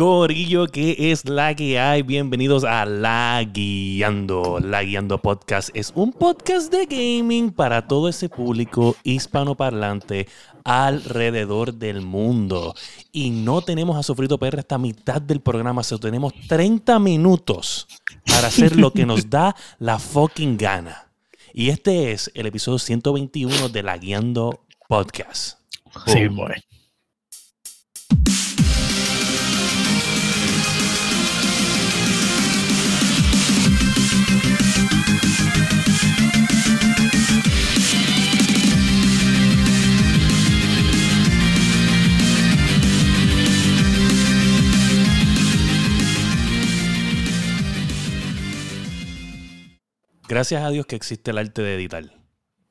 Corillo, ¿qué es la que hay? Bienvenidos a La Guiando. La Guiando Podcast es un podcast de gaming para todo ese público hispanoparlante alrededor del mundo. Y no tenemos a Sofrito PR hasta mitad del programa, solo tenemos 30 minutos para hacer lo que nos da la fucking gana. Y este es el episodio 121 de La Guiando Podcast. Sí, boy. Gracias a Dios que existe el arte de editar.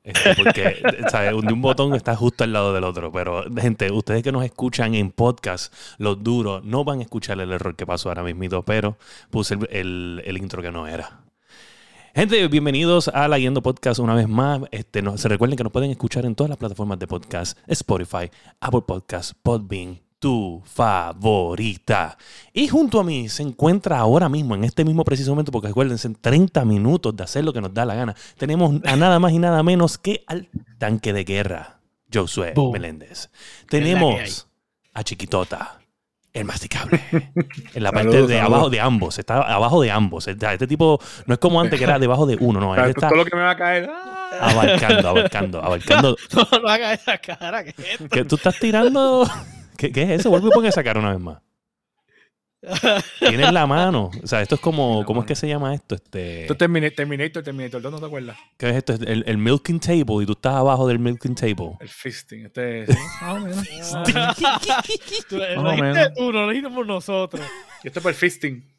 Este, porque ¿sabes? Un, un botón está justo al lado del otro. Pero, gente, ustedes que nos escuchan en podcast, los duros, no van a escuchar el error que pasó ahora mismo, pero puse el, el- intro que no era. Gente, bienvenidos a La Yendo Podcast una vez más. Este, no- se recuerden que nos pueden escuchar en todas las plataformas de podcast: Spotify, Apple Podcast, Podbean, tu favorita. Y junto a mí se encuentra ahora mismo, en este mismo preciso momento, porque acuérdense, en 30 minutos de hacer lo que nos da la gana, tenemos a nada más y nada menos que al tanque de guerra, Josué Boom. Meléndez. Tenemos a Chiquitota. El masticable. En la parte Saludos, de saludos. abajo de ambos. Está abajo de ambos. Este este tipo no es como antes que era debajo de uno. No, él está todo lo que me va a caer. abarcando, abarcando, abarcando. No, no haga esa cara. ¿qué es esto? ¿Qué, ¿Tú estás tirando? ¿Qué, qué es eso? Vuelve y pon esa cara una vez más. Tienes la mano. O sea, esto es como. La ¿Cómo es que se llama esto? Este, Esto es Terminator, Terminator, Terminator 2, ¿no te acuerdas? ¿Qué es esto? El, el milking table y tú estás abajo del milking table. El fisting. Este es. Más o menos. Tú, lo dijiste tú, no lo dijiste por nosotros. Y esto es para el fisting.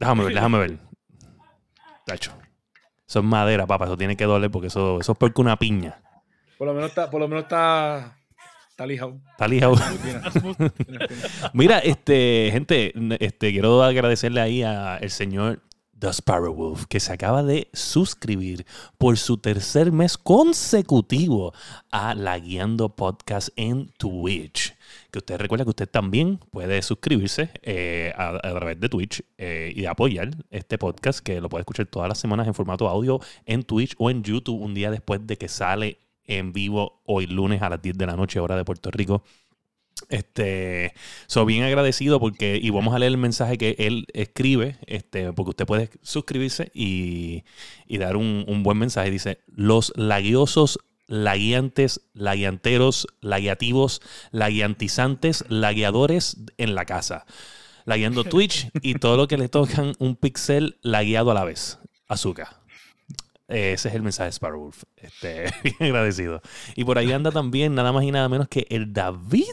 Déjame ver, déjame ver. Tacho. Eso es madera, papá. Eso tiene que doler porque eso, eso es porque una piña. Por lo menos está, por lo menos está, está lijado. Está lijado. Mira, este, gente, este, quiero agradecerle ahí al señor The Sparrow Wolf, que se acaba de suscribir por su tercer mes consecutivo a La Guiando Podcast en Twitch. Que usted recuerda que usted también puede suscribirse eh, a, a través de Twitch eh, y apoyar este podcast, que lo puede escuchar todas las semanas en formato audio en Twitch o en YouTube un día después de que sale en vivo hoy lunes a las 10 de la noche, hora de Puerto Rico. Este, soy bien agradecido porque, y vamos a leer el mensaje que él escribe, este, porque usted puede suscribirse y, y dar un, un buen mensaje. Dice, los laguiosos, laguiantes, laguianteros, laguiativos, laguiantizantes, lagueadores en la casa. Lagueando Twitch y todo lo que le tocan un pixel lagueado a la vez. Azúcar. Eh, Ese es el mensaje de Sparrowwolf. Este, bien agradecido. Y por ahí anda también nada más y nada menos que el David.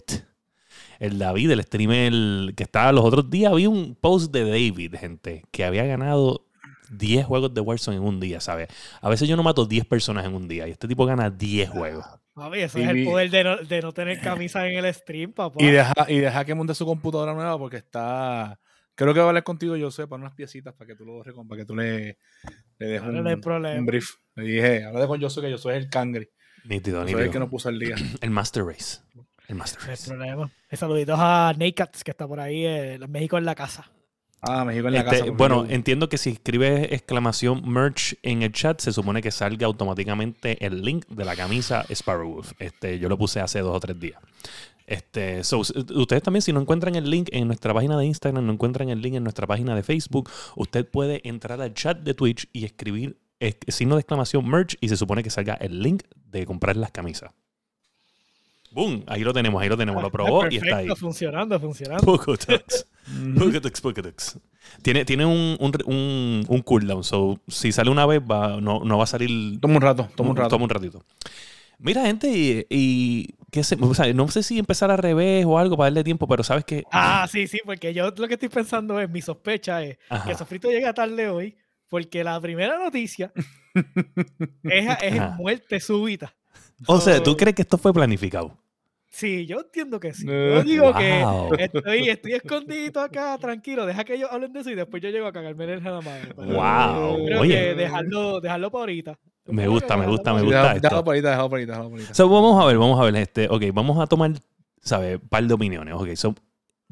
El David, el streamer que estaba los otros días. Vi un post de David, gente, que había ganado 10 juegos de Warzone en un día, ¿sabes? A veces yo no mato 10 personas en un día y este tipo gana 10 juegos. Papi, eso Y es el poder de no, de no tener camisa en el stream, papá. Y deja, y deja que monte su computadora nueva porque está. Creo que va a hablar contigo, yo sé, para unas piecitas para que tú lo para que tú le, le Dale, un, no hay problema. un brief. Le dije, habla con Josué que yo soy el cangri. Nítido, Yo soy el que nítido. no puso el día. El Master Race. El Master No hay Race. problema. Y saluditos a Nakats, que está por ahí, eh, México en la casa. Ah, México en la Este, casa. bueno, yo- entiendo que si escribes exclamación merch en el chat, se supone que salga automáticamente el link de la camisa Sparrowwolf. Este, yo lo puse hace dos o tres días. Este, so, ustedes también, si no encuentran el link en nuestra página de Instagram, no encuentran el link en nuestra página de Facebook, usted puede entrar al chat de Twitch y escribir signo de exclamación merch y se supone que salga el link de comprar las camisas. ¡Boom! Ahí lo tenemos, ahí lo tenemos. Lo probó y está ahí. Funcionando, funcionando. Pocotux. Pocotux, Pocotux. Tiene, tiene un, un, un, un cooldown. So, si sale una vez, va, no, no va a salir. Toma un rato, toma un rato. Toma un ratito. Mira, gente, y, y qué sé, o sea, no sé si empezar al revés o algo para darle tiempo, pero sabes que. Ah, sí, sí, porque yo lo que estoy pensando es, mi sospecha es Ajá. que Sofrito llega tarde hoy, porque la primera noticia es, es muerte súbita. O sea, ¿tú crees que esto fue planificado? Sí, yo entiendo que sí. Eh, Yo digo wow. que estoy, estoy escondidito acá, tranquilo, deja que ellos hablen de eso y después yo llego a cagarme en el la madre. Wow. Creo Oye. que dejarlo, dejarlo para ahorita. Me gusta, me gusta, me gusta Déjalo esto. déjalo por ahí, déjalo por ahí, déjalo por ahí. So, vamos a ver, vamos a ver. Este, ok, vamos a tomar, ¿sabes? Un par de opiniones. Ok, so,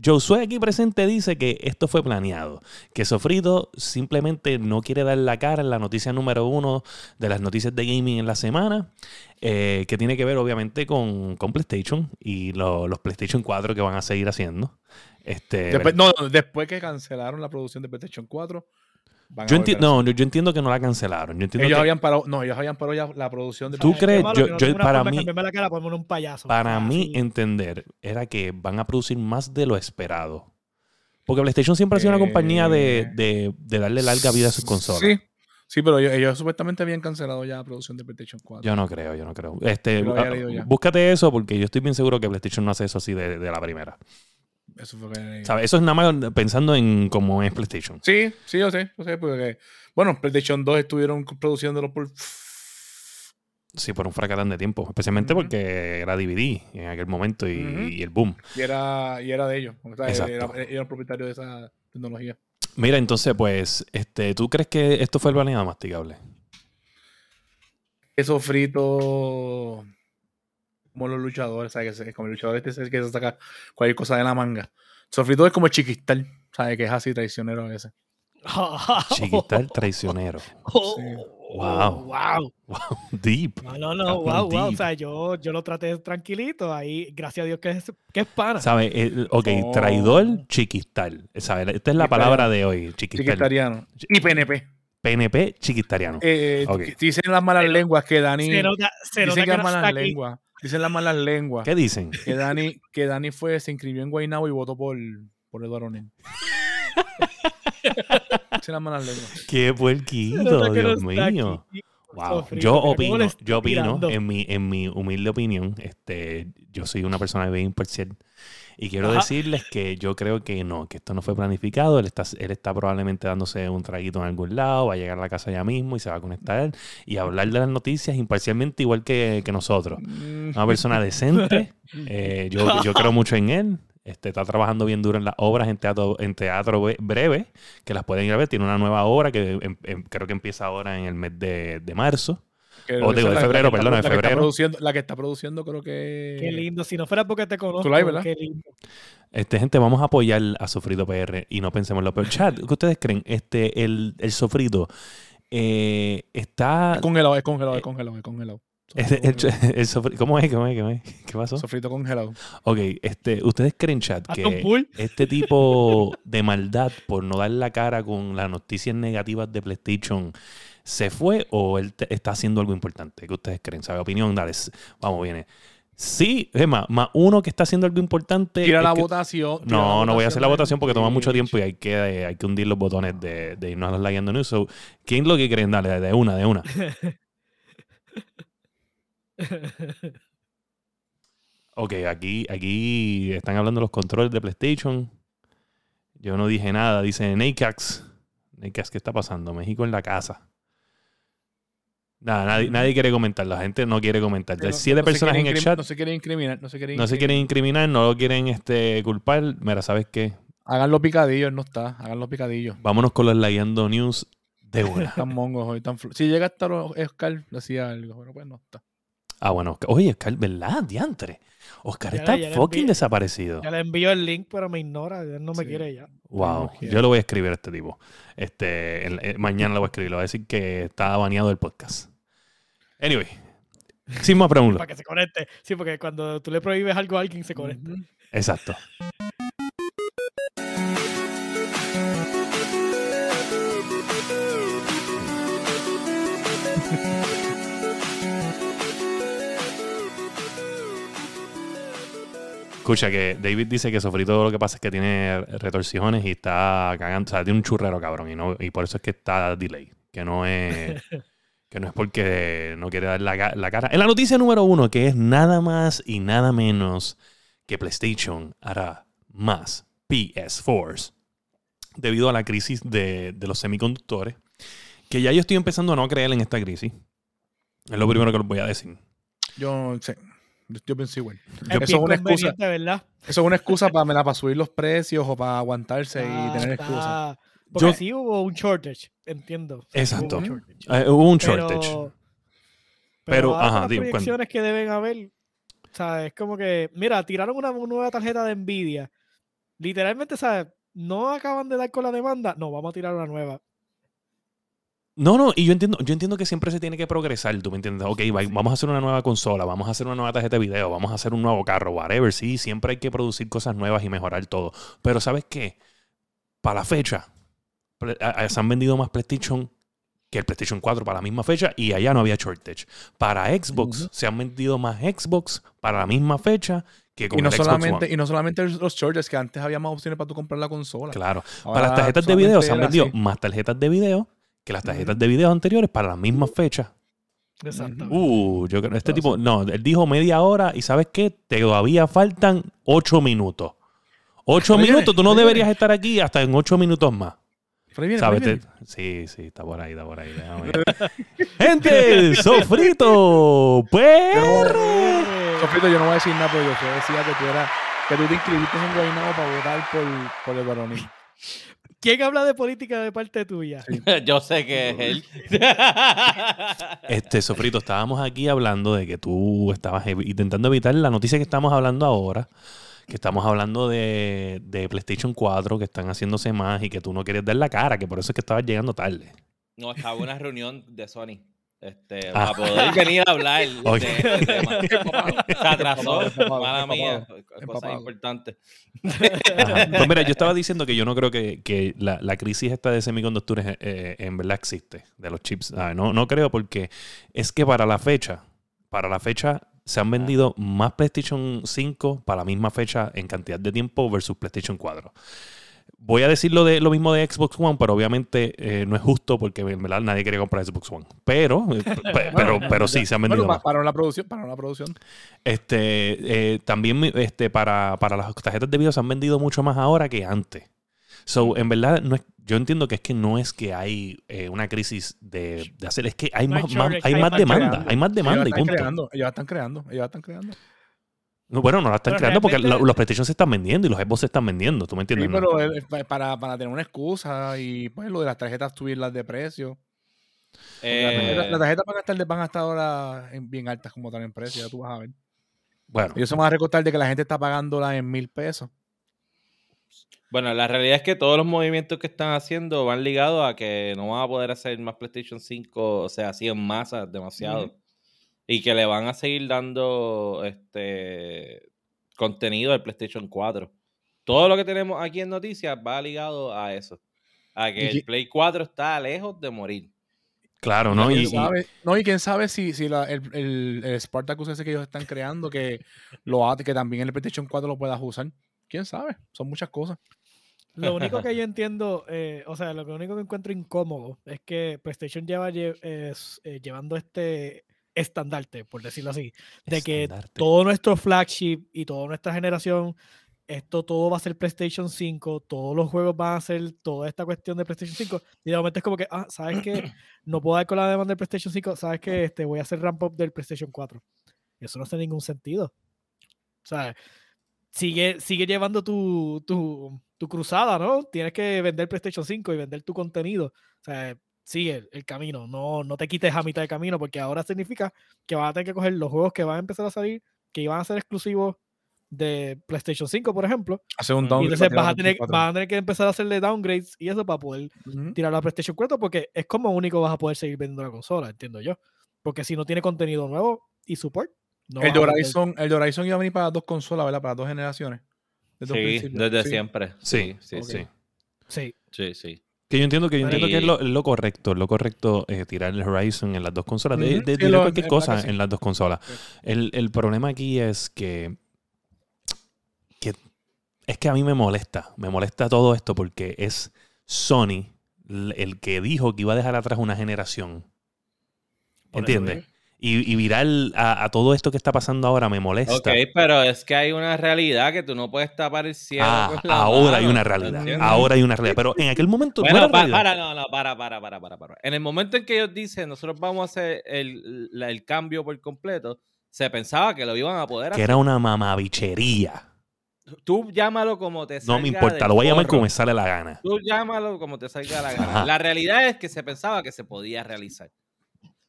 Josué aquí presente dice que esto fue planeado, que Sofrito simplemente no quiere dar la cara en la noticia número uno de las noticias de gaming en la semana, eh, que tiene que ver obviamente con, con PlayStation y lo- los PlayStation 4 que van a seguir haciendo. Este, Después, no, no, después que cancelaron la producción de PlayStation 4, van a yo, enti- no, yo entiendo que no la cancelaron. Yo entiendo Ellos que habían parado, no, ellos habían parado ya la producción de ¿Tú crees? Yo- no yo- para mí- la cara para ponerme un payaso. para Ah, mí entender era que van a producir más de lo esperado. Porque PlayStation siempre ha sido una compañía de, de- de darle larga vida a sus consolas. Sí, sí, pero ellos, ellos supuestamente habían cancelado ya la producción de PlayStation 4. Yo no creo, yo no creo. Este, ah, búscate eso porque yo estoy bien seguro que PlayStation no hace eso así de, de la primera. Eso fue que- ¿Sabes? Eso es nada más pensando en cómo es PlayStation. Sí, sí, yo sé, yo sé, porque, bueno, PlayStation 2 estuvieron produciéndolo por... Sí, por un fracatán de tiempo. Especialmente porque era DVD en aquel momento y, el boom. Y era, y era de ellos. O sea, era, era propietario de esa tecnología. Mira, entonces, pues, este, ¿tú crees que esto fue el planeado masticable? Eso frito como los luchadores, ¿sabes? Que se- como el luchador este es el que se saca cualquier cosa de la manga. Sofrito es como el chiquistal, ¿sabes? Que es así traicionero a veces. Chiquital traicionero. Oh, Sí. Wow. wow. Deep. No, no, no, wow, wow. O sea, yo, yo lo traté tranquilito. Ahí, gracias a Dios que es, que es pana. ¿Sabes? Eh, ok, Oh. traidor, chiquistal. ¿Sabes? Esta es la palabra de hoy. Chiquistal. Chiquitariano. Y PNP. PNP, chiquistariano. Eh, Ok. Dicen las malas lenguas que Dani. se nota, se nota Dicen que que no las malas lenguas. Dicen las malas lenguas. ¿Qué dicen? Que Dani, que Dani fue, se inscribió en Guaynabo y votó por, por Eduardo O'Neill. Dicen las malas lenguas. Qué puerquito, Dios mío. Wow. Yo opino, yo opino, en mi, en mi humilde opinión, este, yo soy una persona bien imparcial. Y quiero Ajá. decirles que yo creo que no, que esto no fue planificado. Él está, él está probablemente dándose un traguito en algún lado, va a llegar a la casa ya mismo y se va a conectar y hablar de las noticias imparcialmente igual que, que nosotros. Mm, Una persona decente. eh, yo, yo creo mucho en él. Este, está trabajando bien duro en las obras en teatro, en teatro bre- breve, que las pueden ir a ver. Tiene una nueva obra que em- em- creo que empieza ahora en el mes de, de marzo. Que O digo, de febrero, la que perdona, de la que está febrero. produciendo- La que está produciendo, creo que. Qué lindo. Si no fuera porque te conozco, live, ¿verdad? qué lindo. Este, gente, vamos a apoyar a Sofrito PR y no pensemos en lo peor. Chat, ¿qué ustedes creen? Este, el, el Sofrito eh, está. Es congelado, es congelado, es congelado, es congelado. el- el- el Sofri- ¿Cómo es? ¿Cómo es? ¿Cómo es? ¿Qué pasó? Sofrito congelado. Ok, este, ¿ustedes creen, chat, que este tipo de maldad por no dar la cara con las noticias negativas de PlayStation se fue o él te- está haciendo algo importante? ¿Qué ustedes creen? ¿Sabe? Opinión, dale. Vamos, viene. Sí, es más, más uno que está haciendo algo importante. Tira es la que- votación. tira No, la no voy a hacer la votación porque toma mucho tiempo y hay que, eh, hay que hundir los botones de, de irnos a los Leyendo News. So, ¿Quién lo que creen? Dale, de una, de una. Ok, aquí, aquí están hablando los controles de PlayStation. Yo no dije nada, dice Nakax. Nakax, ¿qué está pasando? México en la casa. Nada, nadie, nadie quiere comentar. La gente no quiere comentar. Hay no- siete no personas en el chat. No se quieren incriminar, no se quieren No se quieren incriminar, no lo quieren este, culpar. Mira, ¿sabes qué? Hagan los picadillos, él no está. Hagan los picadillos. Vámonos con los Leyendo News de una. Están mongos hoy, tan Si llega a estar Oscar, decía algo, pero pues no está. Ah, bueno. Oscar- Oye, Oscar, ¿verdad? Diantre. Oscar Ya está ya fucking desaparecido. Ya le envío el link, pero me ignora. Él no me Sí. quiere ya. Wow. no quiere. Yo lo voy a escribir a este tipo. Este, el- el- mañana lo voy a escribir. Le voy a decir que está baneado del podcast. Anyway. Sin más preguntas. Para que se conecte. Sí, porque cuando tú le prohíbes algo a alguien, se conecta. Exacto. Escucha que David dice que Sofrito lo que pasa es que tiene retorcijones y está cagando, o sea, tiene un churrero cabrón y no y por eso es que está delay, que no es que no es porque no quiere dar la, la cara. En la noticia número uno, que es nada más y nada menos que PlayStation hará más PS4s debido a la crisis de, de los semiconductores, que ya yo estoy empezando a no creer en esta crisis. Es lo primero que les voy a decir. Yo sé. Yo, yo pienso igual. Es Eso es una excusa. ¿verdad? Eso es una excusa para, me la- para subir los precios o para aguantarse Ah, y tener excusas. Porque Yo- sí hubo un shortage, entiendo. Exacto. hubo un shortage. Hubo un Pero- shortage. Pero, Pero, ajá, las di- cuenta. proyecciones que deben haber, o sea, es como que, mira, tiraron una nueva tarjeta de Nvidia Literalmente, ¿sabes? No acaban de dar con la demanda, no, vamos a tirar una nueva. No, no, y yo entiendo, yo entiendo que siempre se tiene que progresar, tú me entiendes. Ok, va- vamos a hacer una nueva consola, vamos a hacer una nueva tarjeta de video, vamos a hacer un nuevo carro, whatever. Sí, siempre hay que producir cosas nuevas y mejorar todo. Pero ¿sabes qué? Para la fecha, se han vendido más PlayStation que el PlayStation 4 para la misma fecha y allá no había shortage. Para Xbox, se han vendido más Xbox para la misma fecha que con Y no, el Xbox solamente, One. y no solamente los chargers, que antes había más opciones para tú comprar la consola. Claro. Ahora para las tarjetas de video se han vendido así. más tarjetas de video que las tarjetas de video anteriores para la misma fecha. Exacto. Uh, yo creo, este tipo, no, él dijo media hora y ¿sabes qué? Te todavía faltan ocho minutos. Ocho minutos, tú no deberías estar aquí hasta en ocho minutos más. Viene, viene. Sí, sí, está por ahí, está por ahí. Gente, sofrito, perro. Sofrito, yo no voy a decir nada, pero yo solo decía que tú eras, que tú te inscribiste en Guaynabo para votar por, por el varonil. ¿Quién habla de política de parte tuya? Sí. Yo sé que es él. Este, Sofrito, estábamos aquí hablando de que tú estabas intentando evitar la noticia que estamos hablando ahora, que estamos hablando de, de PlayStation 4, que están haciéndose más y que tú no querías dar la cara, que por eso es que estabas llegando tarde. No, estaba en una reunión de Sony. Este, Ah. para poder venir a hablar Ok. de este tema. Se atrasó, Empapado, mala mía, cosas empapado. importantes. Pues mira, yo estaba diciendo que yo no creo que, que la, la crisis esta de semiconductores eh, eh, en verdad existe, de los chips. Ah, no, no creo porque es que para la fecha, para la fecha se han vendido más PlayStation 5 para la misma fecha en cantidad de tiempo versus PlayStation 4. Voy a decir lo, de, lo mismo de Xbox One, pero obviamente eh, no es justo porque en verdad nadie quería comprar Xbox One. Pero, eh, pe- pero, pero sí, se han vendido Bueno, más. pa- para la producción, para la producción. Este, eh, también este, para, para las tarjetas de video se han vendido mucho más ahora que antes. So, en verdad, no es, yo entiendo que es que no es que hay eh, una crisis de, de hacer, es que hay No hay más, más- shortage, hay hay más más demanda, creando. hay más demanda y ellos la están punto. creando, ellos la están creando, ellos la están creando. No, Bueno, no la están Pero creando porque los PlayStation se están vendiendo y los Xbox se están vendiendo, ¿tú me Sí, entiendes? no? pero pa- para, para tener una excusa y pues lo de las tarjetas subirlas de precio. Las, Eh, las tarjetas van a estar, van a estar ahora en- bien altas como tal en precio, ya tú vas a ver. Bueno, Ellos se van a recortar de que la gente está pagándola en mil pesos. Bueno, la realidad es que todos los movimientos que están haciendo van ligados a que no van a poder hacer más PlayStation 5, o sea, así en masa, demasiado. Y que le van a seguir dando este contenido al PlayStation 4. Todo lo que tenemos aquí en noticias va ligado a eso. A que Y el Play 4 está lejos de morir. claro, ¿no? ¿Quién Y, y- sabe? no, y quién sabe si, si la- el, el, el Spartacus ese que ellos están creando, que, lo, que también en el PlayStation 4 lo puedas usar. ¿Quién sabe? Son muchas cosas. Lo único que yo entiendo, eh, o sea, lo que único que encuentro incómodo es que PlayStation lleva lle- es, eh, llevando este estandarte, por decirlo así, de que Estandarte. todo nuestro flagship y toda nuestra generación, esto todo va a ser PlayStation 5, todos los juegos van a ser toda esta cuestión de PlayStation 5, y de momento es como que, ah, ¿sabes qué? No puedo dar con la demanda del PlayStation 5, ¿sabes qué? Este, voy a hacer ramp up del PlayStation 4. Y eso no hace ningún sentido. O sea, sigue, sigue llevando tu, tu, tu cruzada, ¿no? Tienes que vender PlayStation 5 y vender tu contenido. O sea, sigue el, el camino. No, no te quites a mitad de camino, porque ahora significa que vas a tener que coger los juegos que van a empezar a salir, que iban a ser exclusivos de PlayStation 5, por ejemplo. Hacer un Y Y downgrade entonces vas a, tener, vas a tener que empezar a hacerle downgrades y eso para poder 4. Ujú. tirar la PlayStation 4, porque es como único vas a poder seguir vendiendo la consola, entiendo yo. Porque si no tiene contenido nuevo y support, no el, de. Horizon, el de Horizon iba a venir para dos consolas, ¿verdad? Para dos generaciones. Desde Sí, desde Sí. siempre. Sí, sí, sí. Sí. Sí, sí. Que yo entiendo que yo entiendo que es lo, correcto, es lo correcto eh, tirar el Horizon en las dos consolas. De, lo- cualquier cosa en las dos consolas. Sí. El, el problema aquí es que, que es que a mí me molesta, me molesta todo esto porque es Sony el que dijo que iba a dejar atrás una generación. ¿Entiendes? Y, y viral a, a todo esto que está pasando ahora me molesta. Ok, pero es que hay una realidad que tú no puedes tapar el cielo. Ah, con la ahora hay una ¿me realidad. Ahora hay una realidad. Pero en aquel momento no Bueno, era pa- realidad. para, no, no, para, para, para, para, para. En el momento en que ellos dicen, nosotros vamos a hacer el, la- el cambio por completo, se pensaba que lo iban a poder Que hacer. era una mamabichería. Tú llámalo como te salga No me importa, lo voy a llamar como me sale la gana. Tú llámalo como te salga la gana. Ajá. La realidad es que se pensaba que se podía realizar.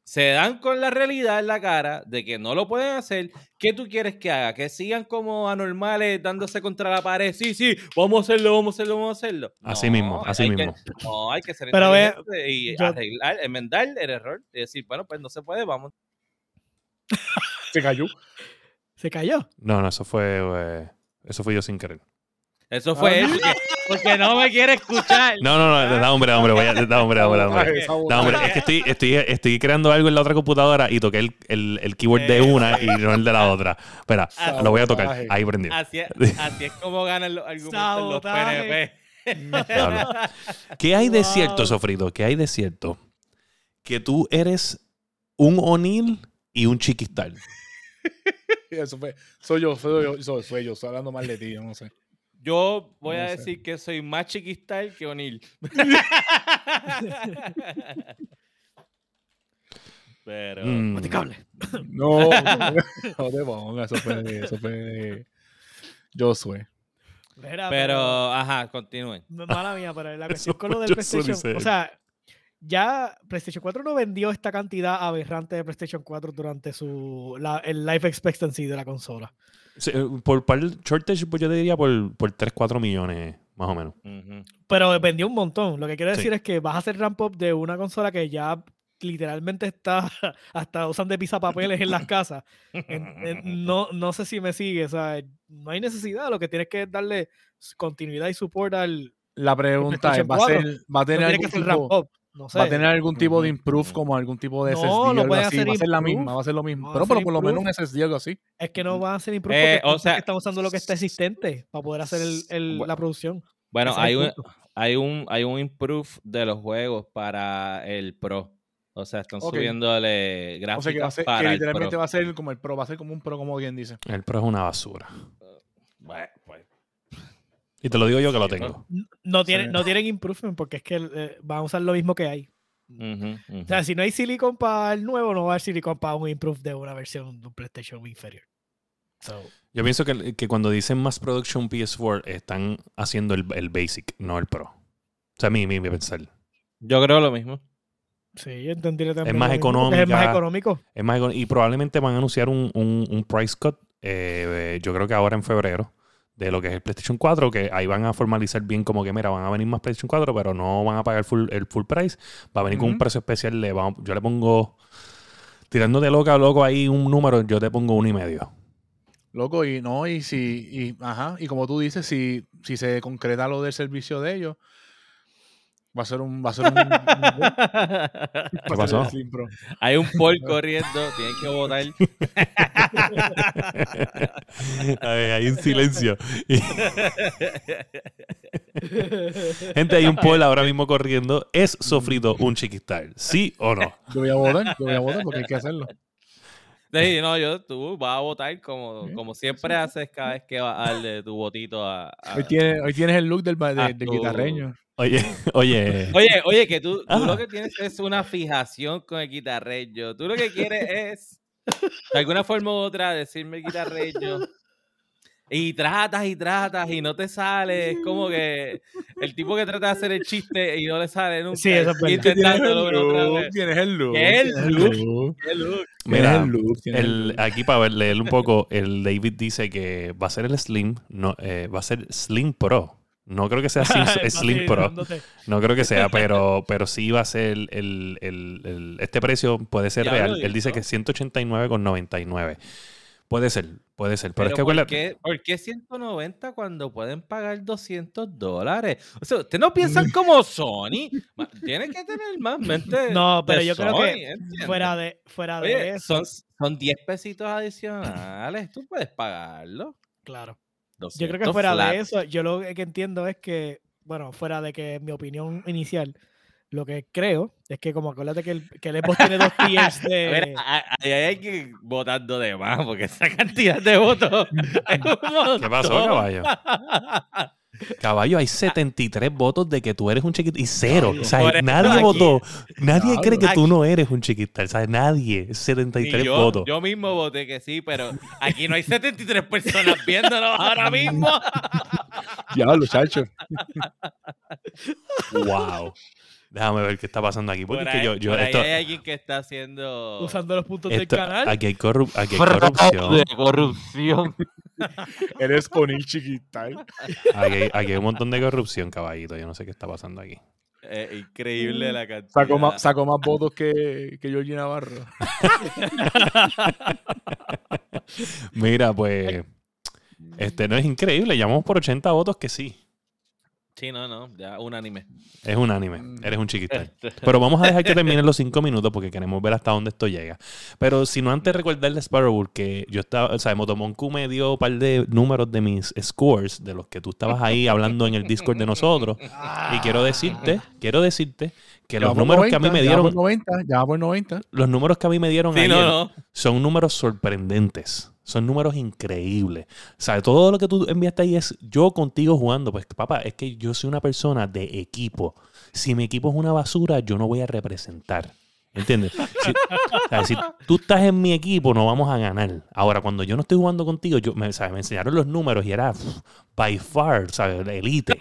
Se dan con la realidad en la cara de que no lo pueden hacer. ¿Qué tú quieres que haga? ¿Que sigan como anormales dándose contra la pared? Sí, sí, vamos a hacerlo, vamos a hacerlo, vamos a hacerlo. Así No, mismo, así mismo. Que, no, hay que ser Pero ve, y yo- arreglar, enmendar el error y decir, bueno, pues no se puede, vamos. Se cayó. Se cayó. No, no, eso fue. eh, eso fue yo sin querer. Eso fue él, porque, porque no me quiere escuchar. No, no, no, da hombre, da hombre, voy a- da hombre, da hombre, da hombre. Es que estoy, estoy, estoy creando algo en la otra computadora y toqué el, el, el keyboard de una y no el de la otra. Espera, lo voy a tocar. Ahí prendió. Así es, así es como ganan los argumentos los. PNP. ¿Qué hay de cierto, Sofrito? ¿Qué hay de cierto? Que tú eres un O'Neill y un Chiquistal. Eso fue. Soy yo, soy yo, soy, soy yo. Estoy hablando mal de ti, yo no sé. Yo voy No a sé. decir que soy más chiquistal que O'Neill. Pero. Mm. No, no te pongas. Eso fue. Eso fue. Yo soy. Mira, Pero, ajá, continúen. No, Mala mía, pero la cuestión con lo del PlayStation. O sea, ya PlayStation 4 no vendió esta cantidad aberrante de PlayStation 4 durante su la- el life expectancy de la consola. Sí, eh, por, el shortage, pues yo te diría por, por 3, 4 millones, más o menos. Pero vendió un montón. Lo que quiero Sí. decir es que vas a hacer ramp up de una consola que ya literalmente está hasta usan de pisapapeles en las casas. En- en- no, no sé si me sigue. O sea, no hay necesidad. Lo que tienes que es darle continuidad y support al. La pregunta es: ¿va a, 4. ser, va a No tener que algún hacer ramp tipo, up. No sé. va a tener algún tipo de improve como algún tipo de No, SSD lo o algo así? Va a ser la misma, va a ser lo mismo. Pero ser por, lo menos un SSD o algo así. Es que no van a hacer improve Eh, porque o sea, están usando lo que está existente para poder hacer el- el- la producción. Bueno, hay el un, hay, un, hay un improve de los juegos para el Pro. O sea, están subiéndole O gráficas sea que, va a ser, que para el literalmente Pro. va a ser como el Pro, va a ser como un Pro, como quien dice. El Pro es una basura. Bueno, pues, Y te lo digo yo que lo tengo. No tienen, Sí. no tienen improvement porque es que eh, van a usar lo mismo que hay. O sea, si no hay silicon para el nuevo, no va a haber silicon para un improve de una versión de un PlayStation inferior. So, Yo pienso que, que cuando dicen Mass Production PS4 están haciendo el, el Basic, no el Pro. O sea, a mí, mi, mi pensar. Yo creo lo mismo. sí, yo entendería también. más Es más económico. Es más, econ- y probablemente van a anunciar un, un- un price cut, eh, yo creo que ahora en febrero, de lo que es el PlayStation 4, que ahí van a formalizar bien como que, mira, van a venir más PlayStation 4, pero no van a pagar full, el full price. Va a venir con un precio especial. Le vamos- yo le pongo, tirando de loca a loco ahí un número, yo te pongo uno y medio. Loco, y no, y si, y, ajá, y como tú dices, si, si se concreta lo del servicio de ellos, va a ser un, va a ser un, un- ser pasó? Hay un poll corriendo, tienen que votar. A ver, hay un silencio. Gente, hay un poll ahora mismo corriendo. ¿Es sofrito un chiquistar? ¿Sí o no? Yo voy a votar, yo voy a votar porque hay que hacerlo. Sí, no, yo, tú vas a votar como, Sí, como siempre haces cada vez que vas a darle tu votito a... a- Hoy tienes, hoy tienes el look del, de- del guitarreño. Oye, oye. Oye, oye, que tú, tú Ah. lo que tienes es una fijación con el guitarreño. Tú lo que quieres es, de alguna forma u otra, decirme guitarreño. Y tratas y tratas y no te sale. Es como que el tipo que trata de hacer el chiste y no le sale nunca. Sí, eso es verdad. tienes el look. ¿Qué es el look? Qué look. Mira, el look, tienes el el, look. aquí para ver, leer un poco, el David dice que va a ser el Slim, no, eh, va a ser Slim Pro. No creo que sea Slim, Slim Pro. No creo que sea, pero, pero sí va a ser el, el- el- el- este precio puede ser real. Él dice ¿y que esto? 189,99. Puede ser, puede ser. Pero, es que ¿por, qué, ¿Por qué 190 cuando pueden pagar 200 dólares? O sea, ¿ustedes no piensan como Sony? Tienen que tener más mente. No, pero de yo creo que ¿entiendes? Fuera de, fuera de eso. son, son 10 pesitos adicionales. Tú puedes pagarlo. Claro. 200 Yo creo que fuera flat. de eso, yo lo que entiendo es que, bueno, fuera de que mi opinión inicial, lo que creo es que como acuérdate que el, que el Xbox tiene dos tiers de... a- ahí hay que ir votando de más, porque esa cantidad de votos. es un ¿Qué pasó, caballo? Caballo, hay 73 votos de que tú eres un chiquito y cero. Caballo. O sea, nadie aquí- votó. Nadie cree que Aquí- tú no eres un chiquistar. ¿sabes? Nadie. Ni 73 yo, votos. yo mismo voté que sí, pero aquí no hay 73 personas viéndonos ahora mismo. Diablo, chacho. Wow. Déjame ver qué está pasando aquí. Porque Por ahí, yo, yo por ahí hay alguien que está haciendo Usando los puntos esto- del canal. aquí hay, corru- aquí hay corrupción. de corrupción. Eres Conil chiquital. Aquí hay, aquí hay un montón de corrupción, caballito. Yo no sé qué está pasando aquí. Eh, increíble la cantidad. Sacó más, sacó más votos que, que Georgie Navarro. Mira, pues. Este no es increíble. Llamamos por 80 votos que sí. Sí, no, no, ya unánime. Es unánime. Eres un chiquital. Pero vamos a dejar que terminen los cinco minutos porque queremos ver hasta dónde esto llega. Pero si no antes recordarle a Sparrow que yo estaba, o sea, Motomonku me dio un par de números de mis scores, de los que tú estabas ahí hablando en el Discord de nosotros. Y quiero decirte, quiero decirte que los Ya números que a mí 90, me ya dieron, por 90, ya por 90. los números que a mí me dieron Sí, ayer no, no. son números sorprendentes. Son números increíbles. O todo lo que tú enviaste ahí es yo contigo jugando. Pues, papá, es que yo soy una persona de equipo. Si mi equipo es una basura, yo no voy a representar. ¿Entiendes? Si, tú estás en mi equipo, no vamos a ganar. Ahora, cuando yo no estoy jugando contigo, yo, me, ¿sabes? me enseñaron los números y era by far, ¿sabes? Elite.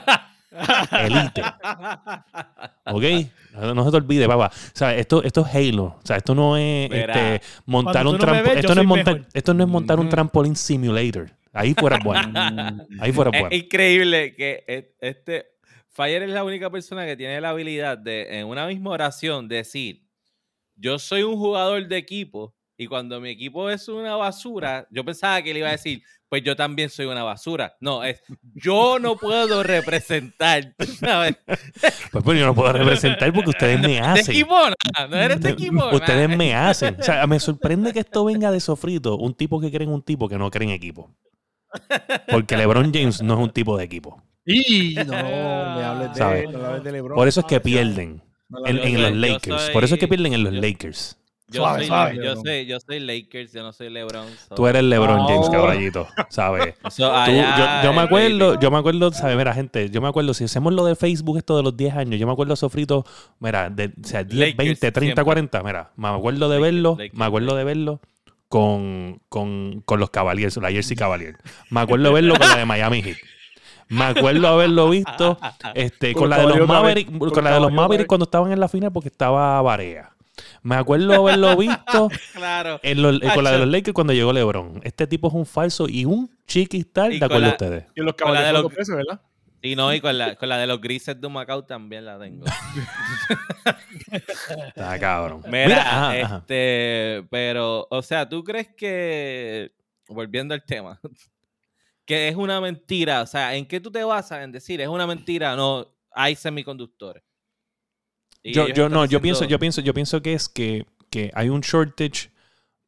Elite. ¿Ok? No, no se te olvide, papá. O sea, esto, esto es Halo. O sea, esto no es Verá. este, montar un tú no me trampo- ves, yo esto, no es montar, esto no es montar un Ujú. trampolín simulator. Ahí fuera bueno. Ahí fuera Es bueno. increíble que e- este Fire es la única persona que tiene la habilidad de en una misma oración decir yo soy un jugador de equipo y cuando mi equipo es una basura, yo pensaba que él iba a decir, pues yo también soy una basura. No, es yo no puedo representar, ¿sabes? Pues, pues yo no puedo representar porque ustedes me De hacen. equipo, no, no eres de equipo. Ustedes me hacen. O sea, me sorprende que esto venga de sofrito. Un tipo que cree en un tipo que no cree en equipo. Porque LeBron James no es un tipo de equipo. Y no, me hables de, no hables de LeBron. Por eso es que pierden No en, de- los soy- Lakers. Por eso es que pierden en los yo- Lakers. Yo, Suave, soy, suave, yo, soy, yo soy Lakers, yo no soy LeBron. so- Tú eres LeBron James, caballito. ¿Sabes? so Tú- allá yo, yo me acuerdo, yo me acuerdo, ¿sabes? Mira, gente, yo me acuerdo, si hacemos lo de Facebook, esto de los 10 años, yo me acuerdo sofrito, mira, de, o sea, 10, Lakers 20, 30, siempre. 40, mira, me acuerdo de Lakers, verlo, Lakers, me acuerdo de verlo con, con, con los Cavaliers, la Jersey Cavaliers. Me acuerdo de verlo con la de Miami Heat. Me acuerdo haberlo visto este, Con con, la de los Mavericks, con la de los Mavericks cuando estaban en la final porque estaba Barea. Me acuerdo haberlo visto Claro. en los- con la de los Lakers cuando llegó LeBron. Este tipo es un falso y un chiquistal, de con acuerdo a ustedes. Y los la de caballeros los- dos veces, ¿verdad? Y no, y con la, con la de los grises de Macao también la tengo. Está cabrón. Mira, ajá. este, pero, o sea, ¿tú crees que, volviendo al tema, que es una mentira? O sea, ¿en qué tú te basas en decir es una mentira? No, hay semiconductores. Yo, yo no, yo pienso, yo pienso, yo pienso que es que, que hay un shortage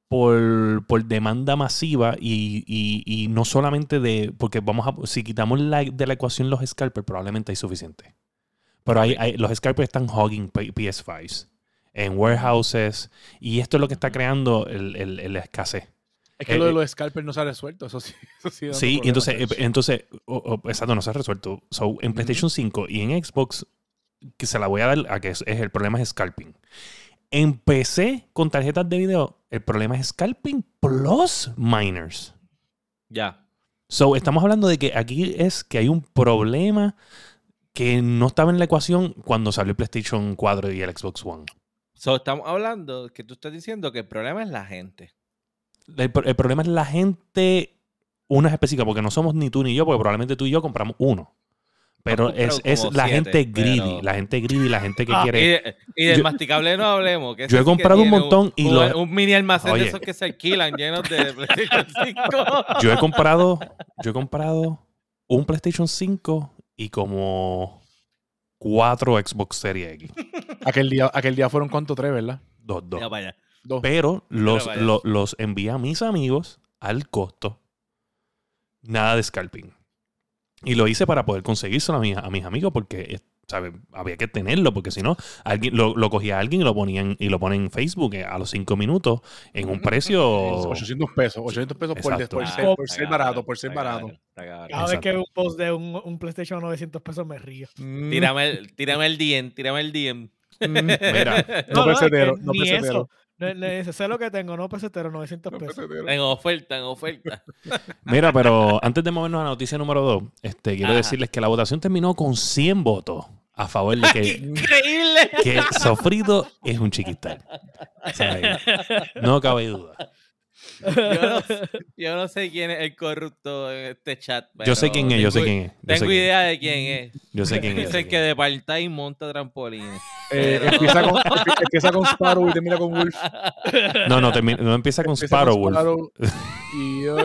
por, por demanda masiva y, y- y no solamente de. Porque vamos a. Si quitamos la- de la ecuación los scalpers, probablemente hay suficiente. Pero hay, hay- los scalpers están hogging P- PS5s en warehouses y esto es lo que está creando el, el- escasez. Es que Eh, lo de eh, los scalpers no se ha resuelto. Eso sí. Eso sí, Sí, y entonces, eh, entonces o- o- exacto, no se ha resuelto. So, en PlayStation 5 y en Xbox, que se la voy a dar a que es, es el problema es scalping. En PC, con tarjetas de video, el problema es scalping plus miners. Ya. So, estamos hablando de que aquí es que hay un problema que no estaba en la ecuación cuando salió el PlayStation 4 y el Xbox One. So, estamos hablando que tú estás diciendo que el problema es la gente. El, el problema es la gente, una es específica, porque no somos ni tú ni yo, porque probablemente tú y yo compramos uno. Pero es, es la siete, gente greedy, pero- la gente greedy, la gente que Ah, Y, quiere... de- y del Yo- masticable no hablemos. Que yo he comprado un montón y un, lo- un mini almacén Oye. de esos que se alquilan llenos de PlayStation 5. Yo he comprado, yo he comprado un PlayStation 5 y como cuatro Xbox Series X. Aquel día, aquel día fueron cuánto, tres, ¿verdad? Dos, dos. Pero los, vaya. lo- los envié a mis amigos al costo. Nada de scalping. Y lo hice para poder conseguírselo a mis, a mis amigos porque eh, ¿sabe? había que tenerlo porque si no, alguien lo, lo cogía alguien y lo ponían y lo ponen en Facebook eh, a los cinco minutos en un precio... 800 pesos. 800 pesos por, Exacto. por Ah, ser, por ser barato, por ser barato. cabrón. Cada vez que veo un post de un, un PlayStation a 900 pesos me río. Mm, Tírame el, tírame el DM, tírame el DM. mm. Mira, No que pesetero, no no, ese- sé lo que tengo, no pesetero, 900 No pesos. pesetero. En oferta, en oferta. Mira, pero antes de movernos a la noticia número 2, este, quiero Ajá. decirles que la votación terminó con 100 votos a favor de que, ¡Increíble! que Sofrito es un. ¿Sabes? No cabe duda. Yo no, yo no sé quién es el corrupto en este chat. Yo sé quién es, yo sé quién es. Tengo quién es. idea de quién es. Yo sé quién es. Es el que de part-time monta trampolines. Eh, empieza, con, empieza con Sparrow y termina con Wolf. No, no, termina- no empieza con Empieza Sparrow Wolf. Sparrow y yo-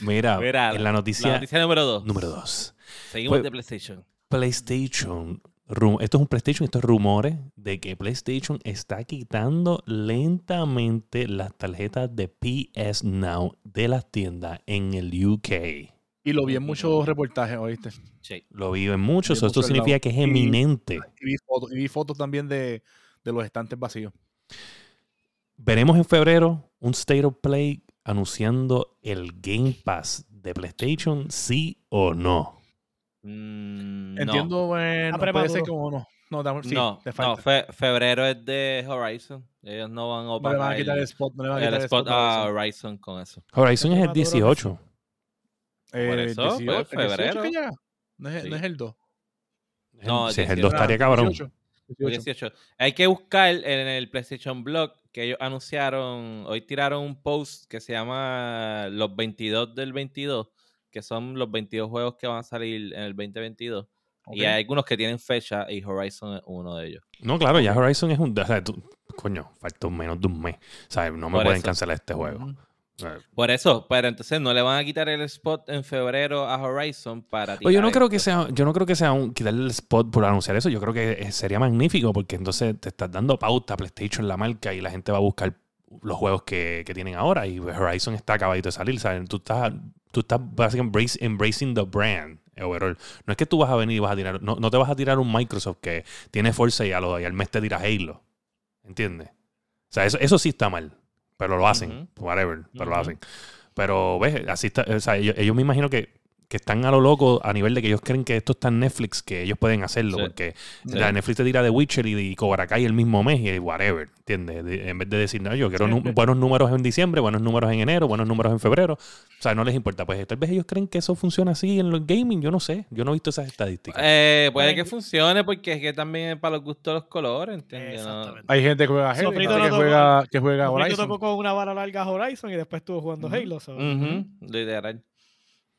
Mira, Mira, en la noticia, La noticia número 2. número 2. Seguimos Pues- de PlayStation. PlayStation. Esto es un PlayStation, estos rumores de que PlayStation está quitando lentamente las tarjetas de PS Now de las tiendas en el UK. y lo vi en muchos reportajes, ¿oíste? Sí. Lo vi en muchos, esto significa que es Y- eminente. Y vi fotos, y vi fotos también de, de los estantes vacíos. Veremos en febrero un State of Play anunciando el Game Pass de PlayStation, sí o no. Mm, no. Entiendo, bueno, puede ser como no. No, sí, no, te no, falta. fe- febrero es de Horizon. Ellos no van a no le van opacar a quitar el spot, no le van a el quitar el spot spot a. Horizon con eso. Horizon es el Maduro que 18. Eh, Por eso, 18, pues, el 18 febrero. que llega. No es, Sí. no es el 2. No, si es el 18. 2 estaría cabrón. 18. 18. 18. Hay que buscar en el PlayStation Blog que ellos anunciaron, hoy tiraron un post que se llama Los 22 del 22, que son los 22 juegos que van a salir en el 2022. Y Ok. hay algunos que tienen fecha y Horizon es uno de ellos. No, claro, ya Horizon es un. O sea, tú- coño, falta menos de un mes. ¿Sabes? No me Por pueden eso. cancelar este juego. O Por eso, pero entonces no le van a quitar el spot en febrero a Horizon para Pues yo no tirar creo que sea, yo no creo que sea un quitarle el spot por anunciar eso. Yo creo que eh, sería magnífico porque entonces te estás dando pauta a PlayStation la marca y la gente va a buscar los juegos que, que tienen ahora y Horizon está acabadito de salir. ¿sabes? Tú estás, tú estás básicamente embrace- embracing the brand. overall. No es que tú vas a venir y vas a tirar, no, no te vas a tirar un Microsoft que tiene fuerza y, a lo- y al mes te tira Halo. ¿Entiendes? O sea, eso, eso sí está mal. Pero lo hacen. Whatever. Pero lo hacen. Pero, ves, así está. O sea, ellos, ellos me imagino que, que están a lo loco a nivel de que ellos creen que esto está en Netflix, que ellos pueden hacerlo. Sí. Porque Sí. la Netflix te tira de Witcher y, y Cobra Kai el mismo mes y whatever. ¿Entiendes? De- en vez de decir, no, yo quiero Sí. buenos números en diciembre, buenos números en enero, buenos números en febrero. O sea, no les importa. Pues tal vez ellos creen que eso funciona así en los gaming. Yo no sé. Yo no he visto esas estadísticas. Eh, puede que funcione porque es que también es para los gustos de los colores, ¿entiendes? No- Exactamente. Hay gente que juega Halo, no que juega, que juega Horizon. tocó con una vara larga a Horizon y después estuvo jugando. Halo. so- Ujú, literal.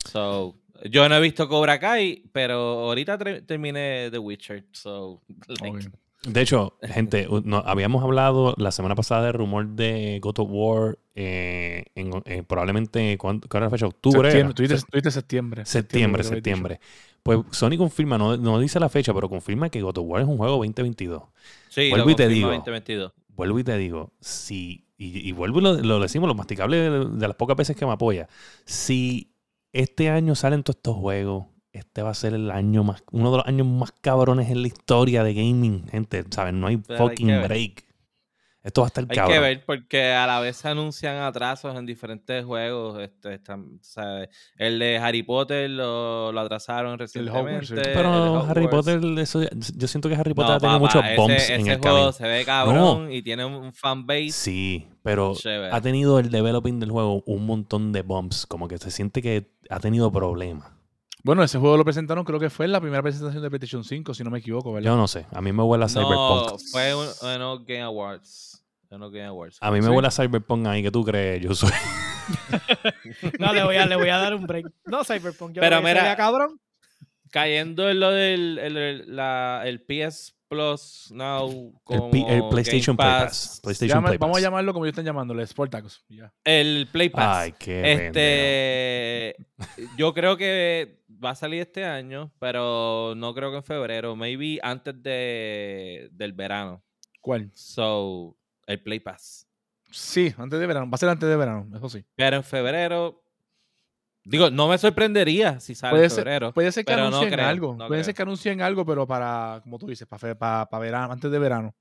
So, yo no he visto Cobra Kai, pero ahorita terminé The Witcher. So, like. De hecho, gente, no, habíamos hablado la semana pasada del rumor de God of War eh, en, eh, probablemente, ¿cuándo, ¿cuál era la fecha? Octubre. Septiembre, tú dices, septiembre. Septiembre, dicho. septiembre. Pues Sony confirma, no, no dice la fecha, pero confirma que God of War es un juego 2022. sí, Vuelvo lo y te digo. 2022. Vuelvo y te digo, si, y, y vuelvo y lo, lo decimos, lo masticable de, de las pocas veces que me apoya, si este año salen todos estos juegos, este va a ser el año más, uno de los años más cabrones en la historia de gaming, gente, ¿saben? No hay Pero fucking break. Esto va a estar Hay cabrón. que ver porque a la vez se anuncian atrasos en diferentes juegos. Este, están- ¿sabes? El de Harry Potter lo, lo atrasaron Hogwarts, sí. recientemente. el Pero Harry Hogwarts. Potter, eso, yo siento que Harry Potter No, ha tenido papá, muchos ese- bumps en ese el juego camino. se ve cabrón y tiene un fanbase. Sí, pero Chévere. ha tenido el developing del juego un montón de bumps, como que se siente que ha tenido problemas. Bueno, ese juego lo presentaron, creo que fue en la primera presentación de PlayStation 5, si no me equivoco, ¿verdad? Yo no sé, a mí me huele a No, Cyberpunk. fue un, en los Game Awards. En los Game Awards. A mí me huele a Cyberpunk ahí, que tú crees? Yo soy. No, le voy, a, le voy a dar un break. No, Cyberpunk. Yo Pero mira- cabrón. Cayendo en lo del el, el- la- el PS Plus Now El, como P- el PlayStation Game Play Pass, Pass. PlayStation Llama- Play vamos a llamarlo como ellos están llamándolo, Sportacus. Ya. El Play Pass. Ay, qué. Este, yo creo que va a salir este año, pero no creo que en febrero, maybe antes de, del verano. ¿Cuál? So, el Play Pass. Sí, antes de verano. Va a ser antes de verano, eso sí. Pero en febrero, digo, no me sorprendería si sale Puede en ser, febrero. puede ser que no anuncien creo, algo. no puede creo. ser que anuncien algo, pero para, como tú dices, para, para, para verano, antes de verano.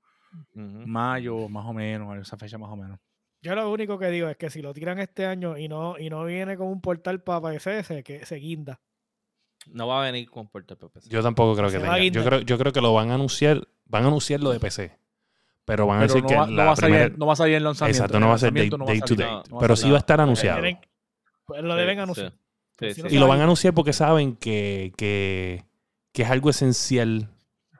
Mayo, más o menos, esa fecha más o menos. Yo lo único que digo es que si lo tiran este año y no, y no viene con un portal para PC, se, que se guinda. No va a venir con puerta PPC. Yo tampoco creo que Se va a tenga. Yo guindar. creo, yo creo que lo van a anunciar. Van a anunciar lo de PC. Pero van a Pero decir no que va, no la va a salir, primera. no va a salir en lanzamiento. Exacto, no va a ser day, lanzamiento no va day to salir. day. No, no va a pero salir. sí va a estar No, anunciado. Tienen- pues lo deben anunciar. Sí, sí. Y lo van a anunciar porque saben que, que, que es algo esencial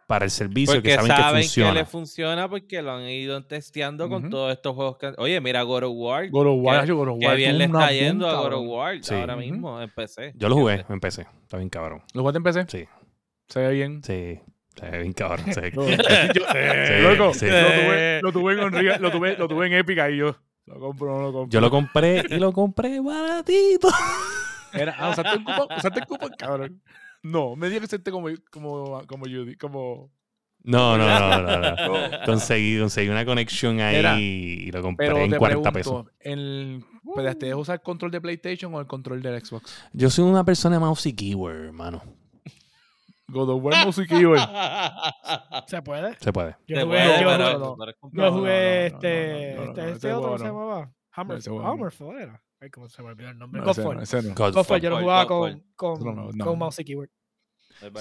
para el servicio, Porque que saben, que funciona. le funciona porque lo han ido testeando con todos estos juegos. que- Oye, mira God of War. God of War, que- yo, God of que War bien le está yendo a God of. War Sí. ahora mismo en PC. Yo lo jugué, PC. Está bien cabrón. ¿Lo jugaste en PC? Sí, Se ve bien. sí. Está bien cabrón. sí. Yo- Sí, Loco, sí. lo tuve, lo tuve en lo tuve, lo tuve en Epic y yo. Lo compro, no lo compro. Yo lo compré y lo compré baratito. Era, ah, usaste un cupón, usaste el cupón, cabrón. No, me digas que se como, como, como Judy, como... No, no, no, no, no. Conseguí, conseguí una conexión ahí Era, y lo compré Pero en te 40 pregunto, pesos. el, ¿te usar el control de PlayStation o el control del Xbox? Yo soy una persona de mouse y keyboard, hermano. God of War Mouse y Keyboard. ¿Se puede? Se puede. Yo jugué, yo, no, jugué este, este, este otro, ¿cómo se llamaba? Hammerfall era. Ay, cómo se me olvidó el nombre. No, ese Godfall. no, ese no. Godfall. Godfall, yo lo jugaba Godfall. con, con, No, no, no. con mouse y keyboard.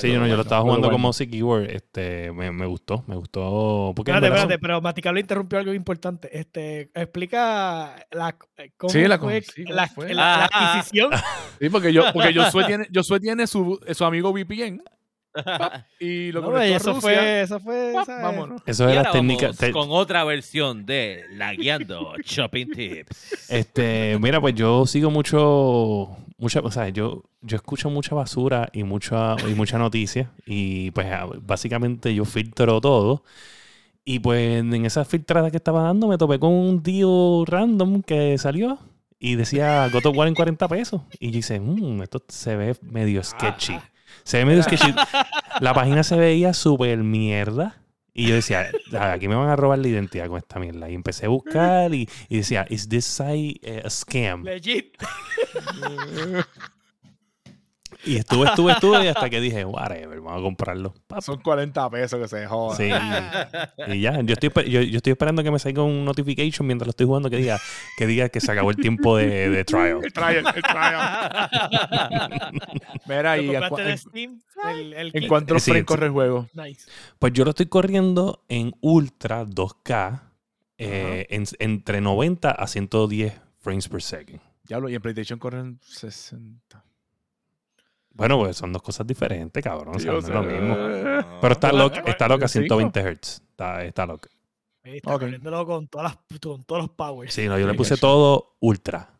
Sí, yo, no, yo lo es estaba jugando bueno. con mouse y keyboard. Este, me, me gustó, me gustó. Porque Espérate, espérate, pero Maticable interrumpió algo importante. Este, explica la, eh, cómo Sí, la fue, sí, ¿cómo la, fue? la- la Ah. adquisición. Sí, porque yo, porque Josué tiene, Josué tiene su, su amigo VPN y lo No, conectó y a eso Rusia. fue, eso fue, vámonos. eso técnica. te- con otra versión de La Guiando Shopping Tips. Este, mira, pues yo sigo mucho, mucha, o sea, yo, yo escucho mucha basura y mucha, y mucha noticia y pues ah, básicamente yo filtro todo y pues en esa filtrada que estaba dando me topé con un tío random que salió y decía God of War en 40 pesos y yo dice, "Mm, esto se ve medio sketchy, se ve medio sketchy, la página se veía súper mierda. Y yo decía, "Ah, aquí me van a robar la identidad con esta mierda. Y empecé a buscar y, y decía, ¿is this site eh, a scam? Legit. Y estuve, estuve, estuve y hasta que dije, whatever, vamos a comprarlo. Son 40 pesos que se jodan. Sí. Y ya, yo estoy, yo, yo estoy esperando que me salga un notification mientras lo estoy jugando que diga que, diga que se acabó el tiempo de, de trial. El trial, el trial. Mira, ¿Lo y en Steam? El, el en cuántos Sí, frames sí. corre el juego. Nice. Pues yo lo estoy corriendo en Ultra 2K eh, en- entre 90 a 110 frames per second. Diablo, y en PlayStation corren 60. Bueno, pues son dos cosas diferentes, cabrón. o sea, no es lo sé. mismo. Eh, Pero está loca, está loca a sí, 120 Hz. Está, está loca. Está Ok. corriéndolo con, todas las, con todos los powers. Sí, no, yo le puse todo ultra.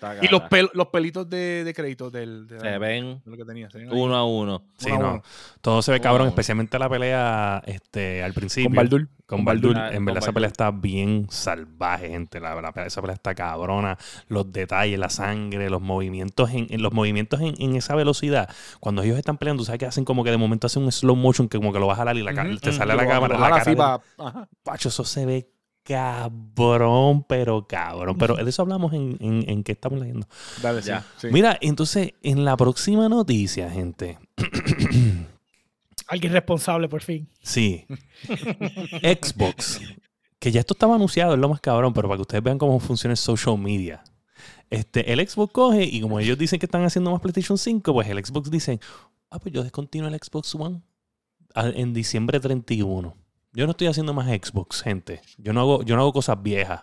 Tac. Y los, pel- los pelitos de, de crédito del, de, Se ven de lo que tenía. se ven ahí. uno a uno. Sí, Uno no. uno. Todo se ve cabrón, especialmente la pelea este, al principio. Con Baldur. Con Con Baldur. Baldur. En verdad, esa pelea está bien salvaje, gente. La, esa pelea está cabrona. Los detalles, la sangre, los movimientos en, en los movimientos en, en esa velocidad. Cuando ellos están peleando, sabes que hacen como que de momento hacen un slow motion que como que lo vas a jalar y la ca- Ujú, te sale la lo cámara. La cara así de- pa- ajá. Pacho, eso se ve cabrón, pero cabrón. Pero de eso hablamos en, en, en qué estamos leyendo. Dale, sí, Ya. sí. Mira, entonces, en la próxima noticia, gente. Alguien responsable, por fin. Sí. Xbox. Que ya esto estaba anunciado, es lo más cabrón, pero para que ustedes vean cómo funciona el social media. Este, el Xbox coge y como ellos dicen que están haciendo más PlayStation 5, pues el Xbox dice, ah, pues yo descontinuo el Xbox One en diciembre 31. Yo no estoy haciendo más Xbox, gente. Yo no hago, yo no hago cosas viejas.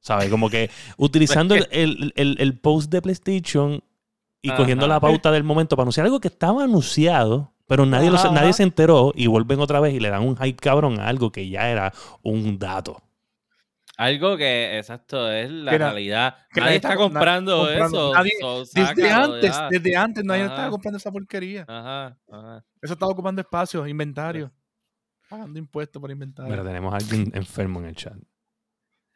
¿Sabes? Como que utilizando el, el- el- el post de PlayStation y cogiendo la pauta del momento para anunciar algo que estaba anunciado, pero nadie, lo, nadie se enteró y vuelven otra vez y le dan un hype cabrón a algo que ya era un dato. Algo que, exacto, es la Que na- realidad. que nadie nadie está na- comprando, eso. Nadie- so, Desde sácalo antes, ya. desde antes nadie Ajá. estaba comprando esa porquería. Ajá, ajá. Eso estaba ocupando espacio, inventario. Pagando impuestos por inventario. Pero tenemos a alguien enfermo en el chat.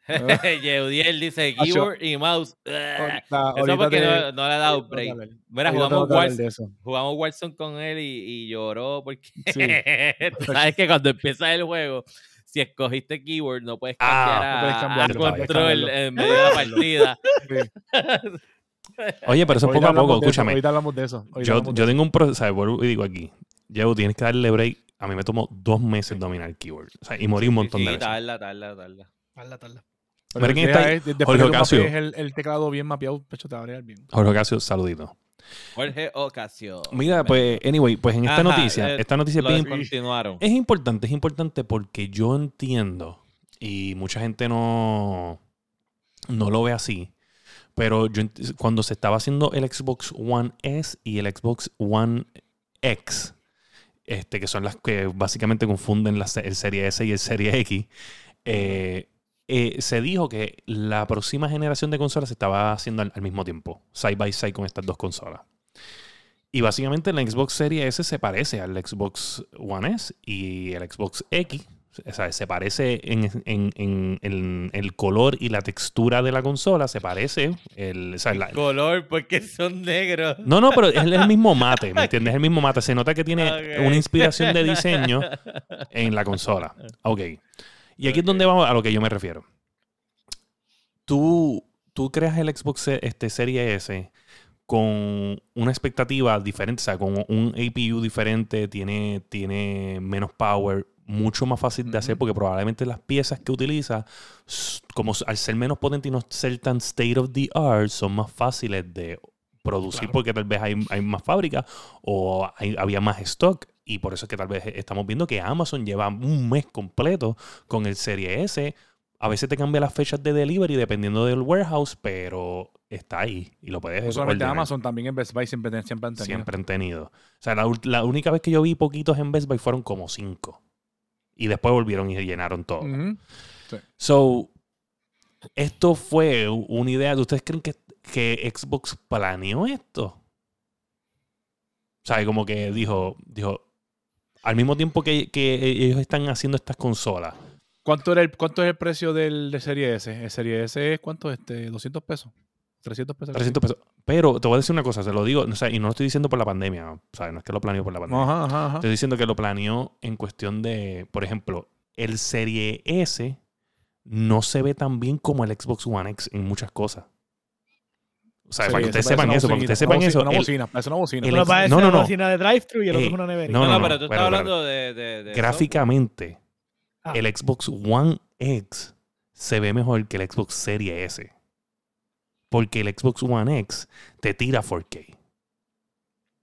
Yeudiel dice keyboard y mouse. Ahorita- Eso ahorita porque te- no, no le ha dado break. Mira, jugamos Warzone, jugamos Warzone con él y, y lloró porque Sí. tú sabes que cuando empieza el juego, si escogiste keyboard, no puedes Ah, cambiar no puedes a- a no puedes control cambiarlo. en medio de la partida. Oye, pero eso es poco a poco, escúchame. Ahorita hablamos de eso. ahorita Yo, yo tengo un proceso, ¿sabes? Y digo aquí. Llevo, tienes que darle break. A mí me tomó dos meses dominar el keyboard. O sea, y morí un montón sí, de veces. tarda, tarda, tarda. Tarda, tarda. Pero deja está ahí. es- después Jorge Ocasio. mapees el, el teclado bien mapeado, pecho te va bien. Jorge Ocasio, saludito. Jorge Ocasio. Mira, pues, anyway, pues en esta Ajá, noticia, eh, esta noticia es bien. Es importante, es importante porque yo entiendo, y mucha gente no, no lo ve así, pero yo cuando se estaba haciendo el Xbox One S y el Xbox One X, este, que son las que básicamente confunden la, el Serie S y el Serie X, eh, eh, se dijo que la próxima generación de consolas se estaba haciendo al, al mismo tiempo, side by side con estas dos consolas. Y básicamente la Xbox Series S se parece al Xbox One S y el Xbox X. O sea, se parece en, en- en- en el color y la textura de la consola, se parece. El, o sea, la- Color, porque son negros. no, no, pero es el mismo mate, ¿me entiendes? Es el mismo mate. Se nota que tiene una inspiración de diseño en la consola. Ok. Y aquí es donde vamos a lo que yo me refiero. Tú, tú creas el Xbox este, Serie S con una expectativa diferente, o sea, con un APU diferente, tiene, tiene menos power, mucho más fácil de hacer porque probablemente las piezas que utiliza, como al ser menos potente y no ser tan state of the art, son más fáciles de producir Claro. porque tal vez hay, hay más fábricas o hay- había más stock. Y por eso es que tal vez estamos viendo que Amazon lleva un mes completo con el Serie S. A veces te cambia las fechas de delivery dependiendo del warehouse, pero está ahí y lo puedes No solamente ordenar. Amazon, también en Best Buy siempre, siempre han tenido. Siempre han tenido. O sea, la, la única vez que yo vi poquitos en Best Buy fueron como cinco. Y después volvieron y llenaron todo. So, esto fue una idea. ¿Ustedes creen que, que Xbox planeó esto? O sea, como que dijo, dijo, al mismo tiempo que, que ellos están haciendo estas consolas, ¿Cuánto, era el, ¿Cuánto es el precio del, del Serie S? El Serie S es ¿cuánto? Este, ¿200 pesos? ¿300 pesos? 300 pesos. Pero te voy a decir una cosa, se lo digo, o sea, y no lo estoy diciendo por la pandemia, o sea, no es que lo planeó por la pandemia. Ajá, ajá, ajá. Estoy diciendo que lo planeó en cuestión de, por ejemplo, el Serie S no se ve tan bien como el Xbox One X en muchas cosas. O sea, para que ustedes sepan eso, para que ustedes sepan una eso. bocina, Una bocina, parece una bocina. Uno parece no, no, una no. bocina de drive-thru y el otro Eh, es una nevera. no, No, no, no, no, pero tú estás hablando de, de, de gráficamente, Ah. el Xbox One X se ve mejor que el Xbox Serie S. Porque el Xbox One X te tira 4K.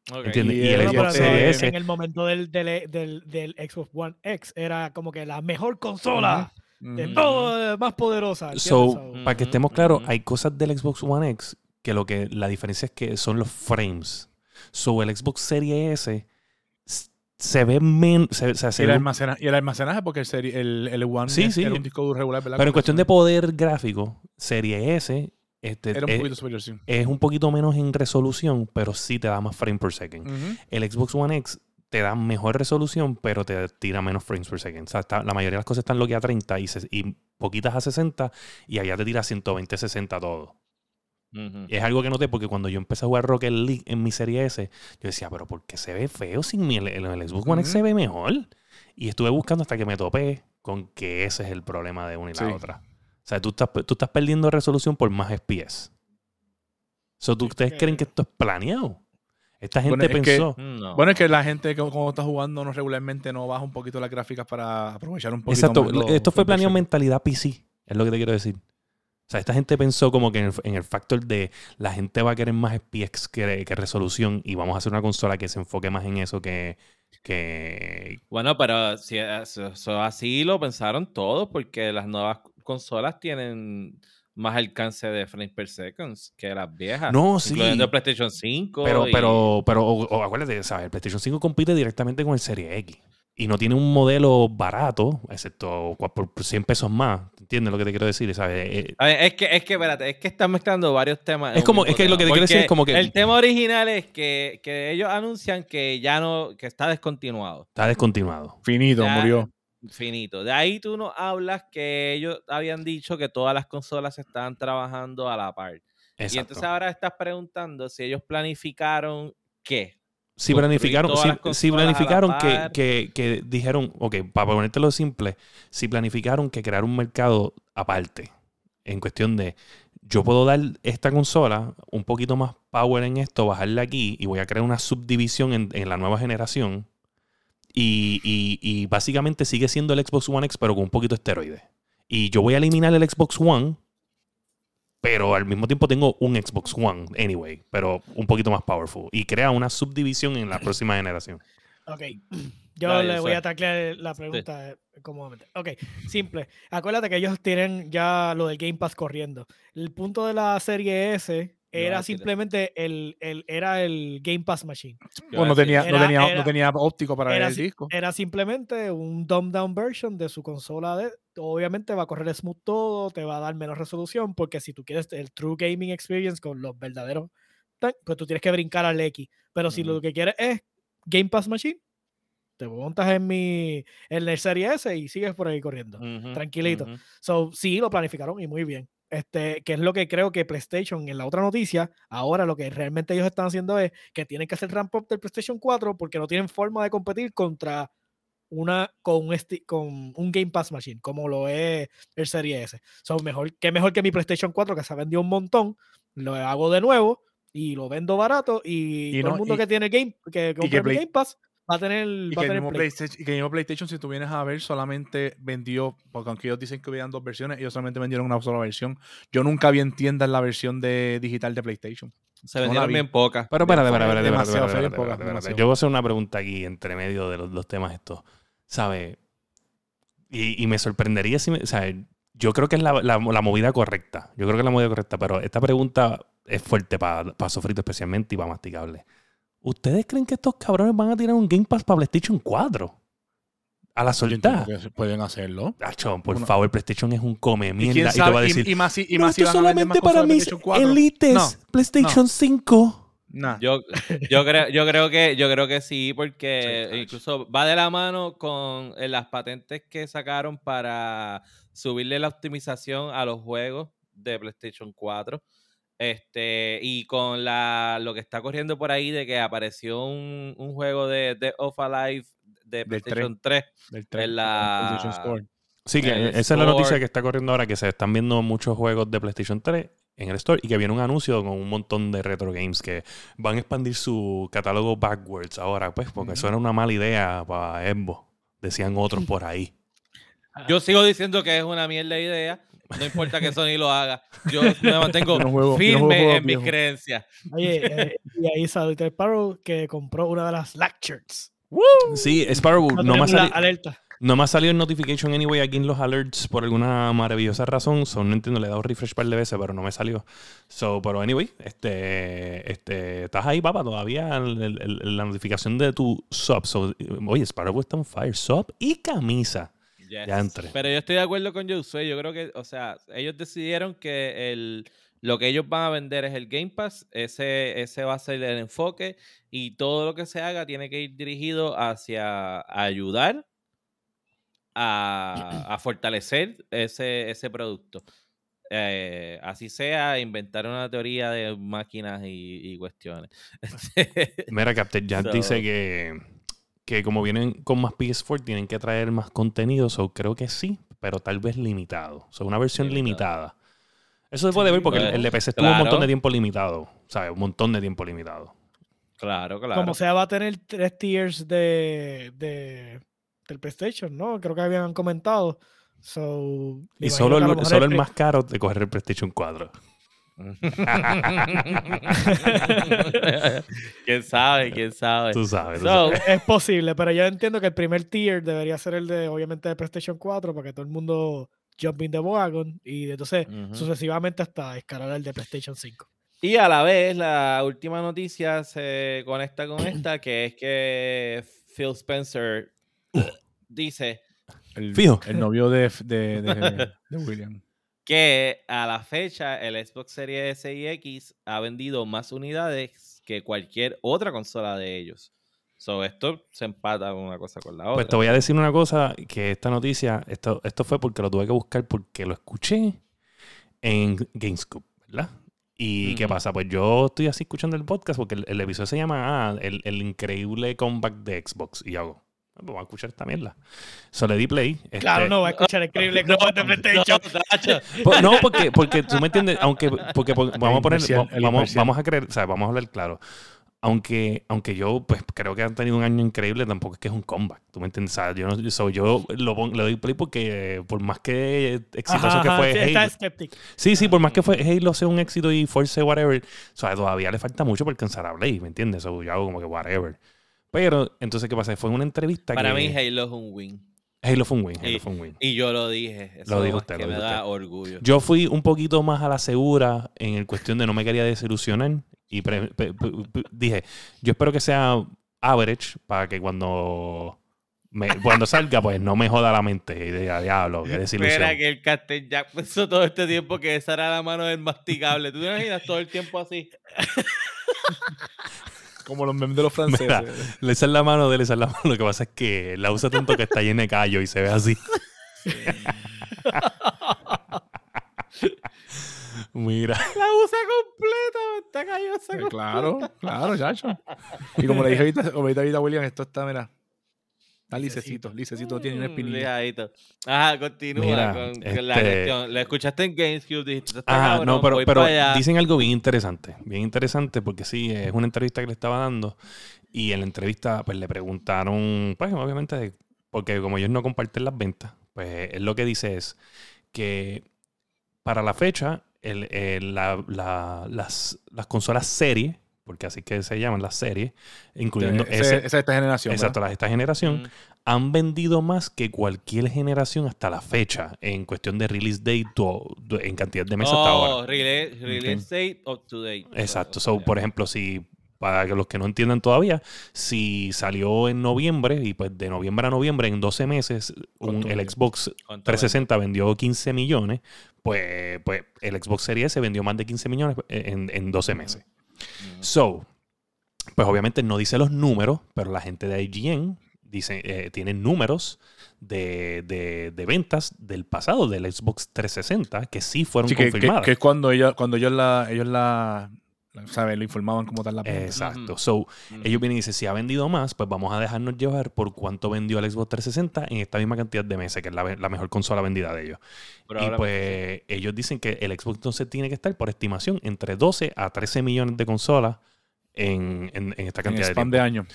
software. Ok. ¿Entiendes? Y Y el Xbox Series en- S En el momento del, del, del, del Xbox One X era como que la mejor consola de todo, más poderosa. So, para que estemos claros, hay cosas del Xbox One X que lo que la diferencia es que son los frames. So, el Xbox Series S se ve menos. Se, se- se Y el, almacena- y el almacenaje, porque el, serie, el, el One Sí, es- sí. era un disco duro regular, ¿verdad? pero en cuestión de poder gráfico, Serie S este, Era un es, poquito superior, sí. es un poquito menos en resolución, pero sí te da más frame per second. El Xbox One X te da mejor resolución, pero te tira menos frames per second. O sea, está- la mayoría de las cosas están lo que a 30 y, se- y poquitas a 60, y allá te tira 120, 60 todo. Y es algo que noté porque cuando yo empecé a jugar Rocket League en mi serie S, yo decía, pero ¿por qué se ve feo sin mi, el, el Xbox One X se ve mejor? Y estuve buscando hasta que me topé con que ese es el problema de una y la Sí. otra. O sea, tú estás, tú estás perdiendo resolución por más FPS. So, ¿tú- ¿Ustedes que- creen que esto es planeado? Esta gente Bueno, es que- pensó. No. Bueno, es que la gente que cuando está jugando no regularmente no baja un poquito las gráficas para aprovechar un poquito Exacto, más los- esto fue planeado mentalidad PC, es lo que te quiero decir. O sea, esta gente pensó como que en el, en el factor de la gente va a querer más FPS que, que resolución y vamos a hacer una consola que se enfoque más en eso que... que Bueno, pero si eso, eso así lo pensaron todos, porque las nuevas consolas tienen más alcance de frames per seconds que las viejas. No, sí. Incluyendo el PlayStation 5. pero, y- pero, pero, o, o acuérdate, ¿sabes? El PlayStation 5 compite directamente con el Serie X. Y no tiene un modelo barato, excepto por por 100 pesos más. ¿Entiendes lo que te quiero decir? ¿Sabes? Eh, ver, es que, es que, espérate, es que están mezclando varios temas. Es como- es que lo que te quiero decir es como que- El tema original es que, que ellos anuncian que ya no, que está descontinuado. está descontinuado. Finito, Ya- murió. Finito. De ahí tú nos hablas que ellos habían dicho que todas las consolas estaban trabajando a la par. Y Exacto. entonces ahora estás preguntando si ellos planificaron qué. Si planificaron, si, planificaron que, que, que dijeron, ok, para ponértelo simple, si planificaron que crear un mercado aparte, en cuestión de, yo puedo dar esta consola un poquito más power en esto, bajarla aquí y voy a crear una subdivisión en, en la nueva generación y, y- y básicamente sigue siendo el Xbox One X pero con un poquito de esteroide. Y yo voy a eliminar el Xbox One, pero al mismo tiempo tengo un Xbox One, anyway, pero un poquito más powerful. Y crea una subdivisión en la próxima generación. Ok. Yo le voy a taclear la pregunta eh, cómodamente. Ok, simple. Acuérdate que ellos tienen ya lo del Game Pass corriendo. El punto de la serie S era eso. simplemente el, el- era el Game Pass Machine. Yo Pues no tenía, decir- no, Era- tenía, era- no tenía óptico para era ver el disco. Era simplemente un dumbed down version de su consola. De, obviamente va a correr smooth todo, te va a dar menos resolución, porque si tú quieres el true gaming experience con los verdaderos, pues tú tienes que brincar al X. Pero si Ujú. lo que quieres es Game Pass Machine, te montas en mi en el Serie S y sigues por ahí corriendo. Ujú, tranquilito. ujú. So, sí, lo planificaron y muy bien. Este, que es lo que creo que PlayStation en la otra noticia, ahora lo que realmente ellos están haciendo es que tienen que hacer ramp up del PlayStation 4 porque no tienen forma de competir contra una con un, con un Game Pass Machine, como lo es el Serie S. So, mejor, que mejor que mi PlayStation 4 que se ha vendido un montón, lo hago de nuevo y lo vendo barato y, Y todo no- el mundo y- que tiene Game, que compra mi Play- Game Pass va a tener, Y va que, a el tener mismo Play. PlayStation, y que el mismo PlayStation, si tú vienes a ver, solamente vendió, porque aunque ellos dicen que hubieran dos versiones, ellos solamente vendieron una sola versión. Yo nunca vi en tiendas la versión de digital de PlayStation. Se No vendieron bien pocas. Pero espérate, espérate, espérate, espérate, demasiado espérate, feo, espérate, poca, espérate, espérate. demasiado. Yo voy a hacer una pregunta aquí entre medio de los, los temas estos. ¿Sabes? Y, y me sorprendería si me. O sea, yo creo que es la, la- la movida correcta. Yo creo que es la movida correcta, pero esta pregunta es fuerte para Sofrito especialmente y para Masticable. ¿Ustedes creen que estos cabrones van a tirar un Game Pass para PlayStation 4? A la que pueden hacerlo. Achón, por Uno- favor, PlayStation es un come ¿Y mierda. quién Y, te va a Y- decir. y, más y "No, más esto vender más solamente para mis PlayStation 4. elites. No, PlayStation 5. Nah. Yo, yo creo, yo creo que, yo creo que sí, porque Sí, incluso va de la mano con eh, las patentes que sacaron para subirle la optimización a los juegos de PlayStation 4. Este, y con la, lo que está corriendo por ahí de que apareció un, un juego de Dead of Alive de PlayStation 3. del tres, en la- PlayStation Store. Sí, que el esa es la noticia que está corriendo ahora, que se están viendo muchos juegos de PlayStation 3 en el store y que viene un anuncio con un montón de retro games que van a expandir su catálogo backwards ahora, pues, porque eso era una mala idea para Xbox, decían otros por ahí. Yo sigo diciendo que es una mierda de idea. No importa que Sony lo haga. Yo me mantengo no juego- no firme juegos en mis creencias. Oye, eh, y ahí salió Sparrow que compró una de las Black Shirts. Sí, Sparrow, no, salido, alerta. no me ha salido el notification anyway aquí en los alerts por alguna maravillosa razón. So, no entiendo, le he dado refresh par de veces, pero no me salió. So, pero anyway, este, este, estás ahí, papá, todavía el- el- el- la notificación de tu sub. So, oye, Sparrow está on fire, sub y camisa. Yes. Ya entré. Pero yo estoy de acuerdo con Josué. Yo creo que, o sea, ellos decidieron que el, lo que ellos van a vender es el Game Pass. Ese, ese va a ser el enfoque. Y todo lo que se haga tiene que ir dirigido hacia ayudar a, a fortalecer ese, ese producto. Eh, así sea, inventar una teoría de máquinas y, y cuestiones. Mira, Captain Jack So- dice que, que como vienen con más PS4, tienen que traer más contenido. So, creo que sí, pero tal vez limitado. O sea, una versión limitada. Eso se puede ver porque el- pues, el de PC estuvo un montón claro. de tiempo limitado. ¿Sabes? Un montón de tiempo limitado. claro, claro. Como sea, va a tener tres tiers de, de del PlayStation, ¿no? Creo que habían comentado. So, Y solo el, solo el más caro de coger el PlayStation 4. quién sabe, quién sabe. Tú sabes. tú So, sabes. Es posible, pero yo entiendo que el primer tier debería ser el de, obviamente, de PlayStation 4 para que todo el mundo jump in the wagon y entonces sucesivamente hasta escalar el de PlayStation 5. Y a la vez, la última noticia se conecta con esta, que es que Phil Spencer dice El, Fijo. el novio de, de, de- de William. Que a la fecha el Xbox Series S y X ha vendido más unidades que cualquier otra consola de ellos. So, esto se empata una cosa con la otra. Pues te voy a decir una cosa, que esta noticia, esto, esto fue porque lo tuve que buscar porque lo escuché en GameScoop, ¿verdad? ¿Y qué pasa? Pues yo estoy así escuchando el podcast porque el, el episodio se llama ah, el, el increíble comeback de Xbox. Y hago, "Ah, pues vamos a escuchar esta mierda. So le di play. Claro, este, no, va a escuchar increíble No, no, Nacho. po- No, porque, porque tú me entiendes, aunque porque, porque vamos a poner, va- vamos, vamos a creer, o sea, vamos a hablar claro. Aunque, aunque yo pues creo que han tenido un año increíble, tampoco es que es un comeback. ¿Tú me entiendes? O sea, yo, no, so, yo lo le doy play porque eh, por más que exitoso Ajá, que fue sí, Halo, está. Sí, sí, por más que fue Halo sea un éxito y Force whatever, o sea, todavía le falta mucho por alcanzar a Blade, ¿me entiendes? So, yo hago como que whatever. Pero, entonces, ¿qué pasa? Fue una entrevista Para que... mí Halo es un win. Halo fue un win, Halo Y- fue un win. Y yo lo dije. Eso Lo dijo usted, que lo me da orgullo. Yo fui un poquito más a la segura en el cuestión de no me quería desilusionar y pre- dije, yo espero que sea average para que cuando me- cuando salga pues no me joda la mente y diga, diablo, qué desilusión. Espera que el Captain Jack pensó todo este tiempo que esa era la mano del masticable. ¿Tú te imaginas todo el tiempo así? Como los memes de los franceses. Mira, le es la mano de él, esa es la mano. Lo que pasa es que la usa tanto que está llena de callo y se ve así. Mira. La usa completa, está callosa. Eh, claro, claro, chacho. Y como le dije ahorita, como ahorita, ahorita a William, esto está, mira. Está licecito, licecito, tiene una espinilla. Lijadito. Ajá, continúa Mira, con, con la este- cuestión. Lo escuchaste en GameCube, dijiste, "Esto está Ah, cabrón, no, pero, voy pero pa' allá". dicen algo bien interesante. Bien interesante porque sí, es una entrevista que le estaba dando. Y en la entrevista, pues le preguntaron, pues obviamente, porque como ellos no comparten las ventas, pues él lo que dice es que para la fecha, el- el- la- la- las, las consolas serie, porque así que se llaman las series, incluyendo Ese- ese, esa es esta generación. exacto, ¿verdad? la- esta generación, Mm. han vendido más que cualquier generación hasta la fecha en cuestión de release date o en cantidad de meses hasta ahora. Oh, release, release date up to date. Exacto. So, por ejemplo, si para los que no entiendan todavía, si salió en noviembre y pues de noviembre a noviembre en 12 meses un- ¿Cuánto el? Xbox ¿Cuánto 360 vendió 15 millones, pues, pues el Xbox Series S vendió más de 15 millones en, en 12 meses. So, pues obviamente no dice los números, pero la gente de IGN dice, eh, tiene números de, de- de ventas del pasado del Xbox 360 que sí fueron Sí, que, que- confirmadas. que es cuando ellos, cuando ellos la, ellos la- ¿sabes? Lo informaban como tal la ventas. Exacto. So, ellos vienen y dicen, si ha vendido más, pues vamos a dejarnos llevar por cuánto vendió el Xbox 360 en esta misma cantidad de meses, que es la, la mejor consola vendida de ellos. Y pues ellos dicen que el Xbox entonces tiene que estar, por estimación, entre 12 a 13 millones de consolas en, en- en esta En cantidad spam tiempo. de años.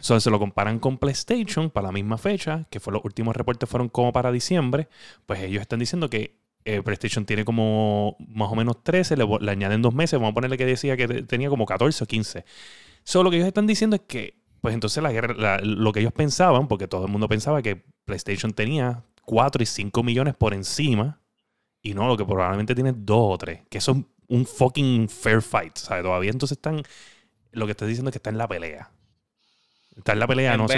So, se lo comparan con PlayStation para la misma fecha, que fue los últimos reportes fueron como para diciembre, pues ellos están diciendo que eh, PlayStation tiene como más o menos 13, le, añaden dos meses, vamos a ponerle que decía que te- tenía como 14 o 15. Solo lo que ellos están diciendo es que, pues entonces la guerra, la- lo que ellos pensaban, porque todo el mundo pensaba que PlayStation tenía 4 y 5 millones por encima, y no, lo que probablemente tiene 2 o 3, que eso es un fucking fair fight, ¿sabes? Todavía entonces están, lo que estoy diciendo es que está en la pelea. Está en la pelea, en no sé.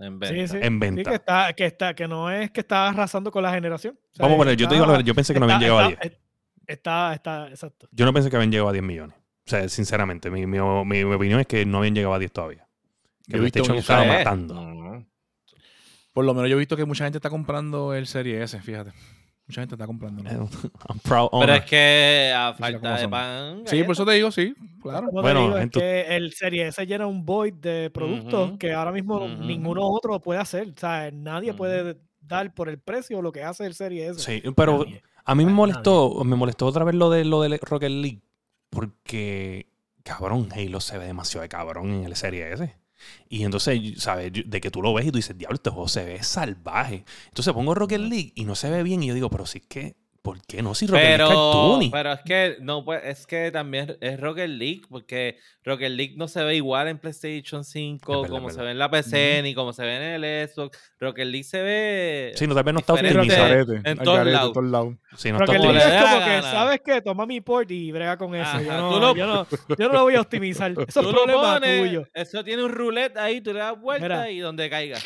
En venta. Sí, sí. En Sí, venta. que, está, que, está, que no es que está arrasando con la generación. O sea, Vamos a poner, yo te digo la verdad, yo pensé que no habían está- llegado a 10. está- Está, exacto. Yo no pensé que habían llegado a 10 millones. O sea, sinceramente, mi, mi, mi- mi opinión es que no habían llegado a 10 todavía. Que Yo he visto estaba Eh, matando. no. Por lo menos yo he visto que mucha gente está comprando el Serie S, fíjate. Mucha gente está comprando. I'm proud Pero es que a falta de pan. Sí, por eso te digo, sí, claro. Bueno, digo, es que el Serie S llena un void de productos que ahora mismo ninguno otro puede hacer. O sea, nadie puede dar por el precio lo que hace el Serie S. Sí, pero Nadie. a mí me Nadie. molestó, me molestó otra vez lo de lo del Rocket League. Porque, cabrón, Halo se ve demasiado de cabrón en el Serie S. Y entonces, ¿sabes? De que tú lo ves y tú dices, diablo, este juego se ve salvaje. Entonces pongo Rocket League y no se ve bien. Y yo digo, pero si es que, ¿por qué no? Si Rocket League es Pero, cartoony. pero es que no pues, es que también es Rocket League, porque Rocket League no se ve igual en PlayStation 5 Es verdad, como se ve en la PC, ni como se ve en el Xbox. Rocket League se ve Sí, no, tal vez no está optimizado. En todos lados. en todos lados. Sí, no Rocket está como League le es como que. ¿sabes qué? Toma mi port y brega con eso. Yo no, lo- yo, no, yo no lo voy a optimizar. Eso es problema pones, tuyo. eso tiene un roulette ahí, tú le das vuelta Mira. y donde caiga.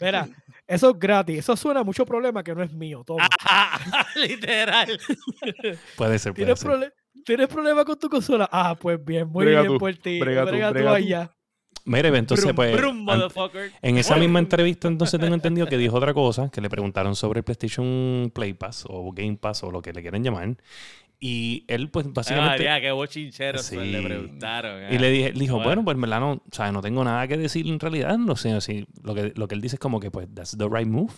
Mira, eso es gratis. Eso suena a mucho problema que no es mío. Toma. Literal. Puede ser, puede ¿Tienes, ser. prole- ¿Tienes problema con tu consola? Ah, pues bien, muy Brega bien tú, por ti. brega Brega, brega tú. allá. Mire, entonces, Brum, pues. brum. En esa misma entrevista, entonces tengo entendido que dijo otra cosa, que le preguntaron sobre el PlayStation Play Pass o Game Pass o lo que le quieran llamar. Y él, pues, Ay, básicamente. María, qué bochinchero Sí. le preguntaron. y ah. le dije, dijo, Bueno. bueno, pues en verdad no, o sea, no tengo nada que decir en realidad. No sé, así, lo, que, lo que él dice es como que, pues, that's the right move.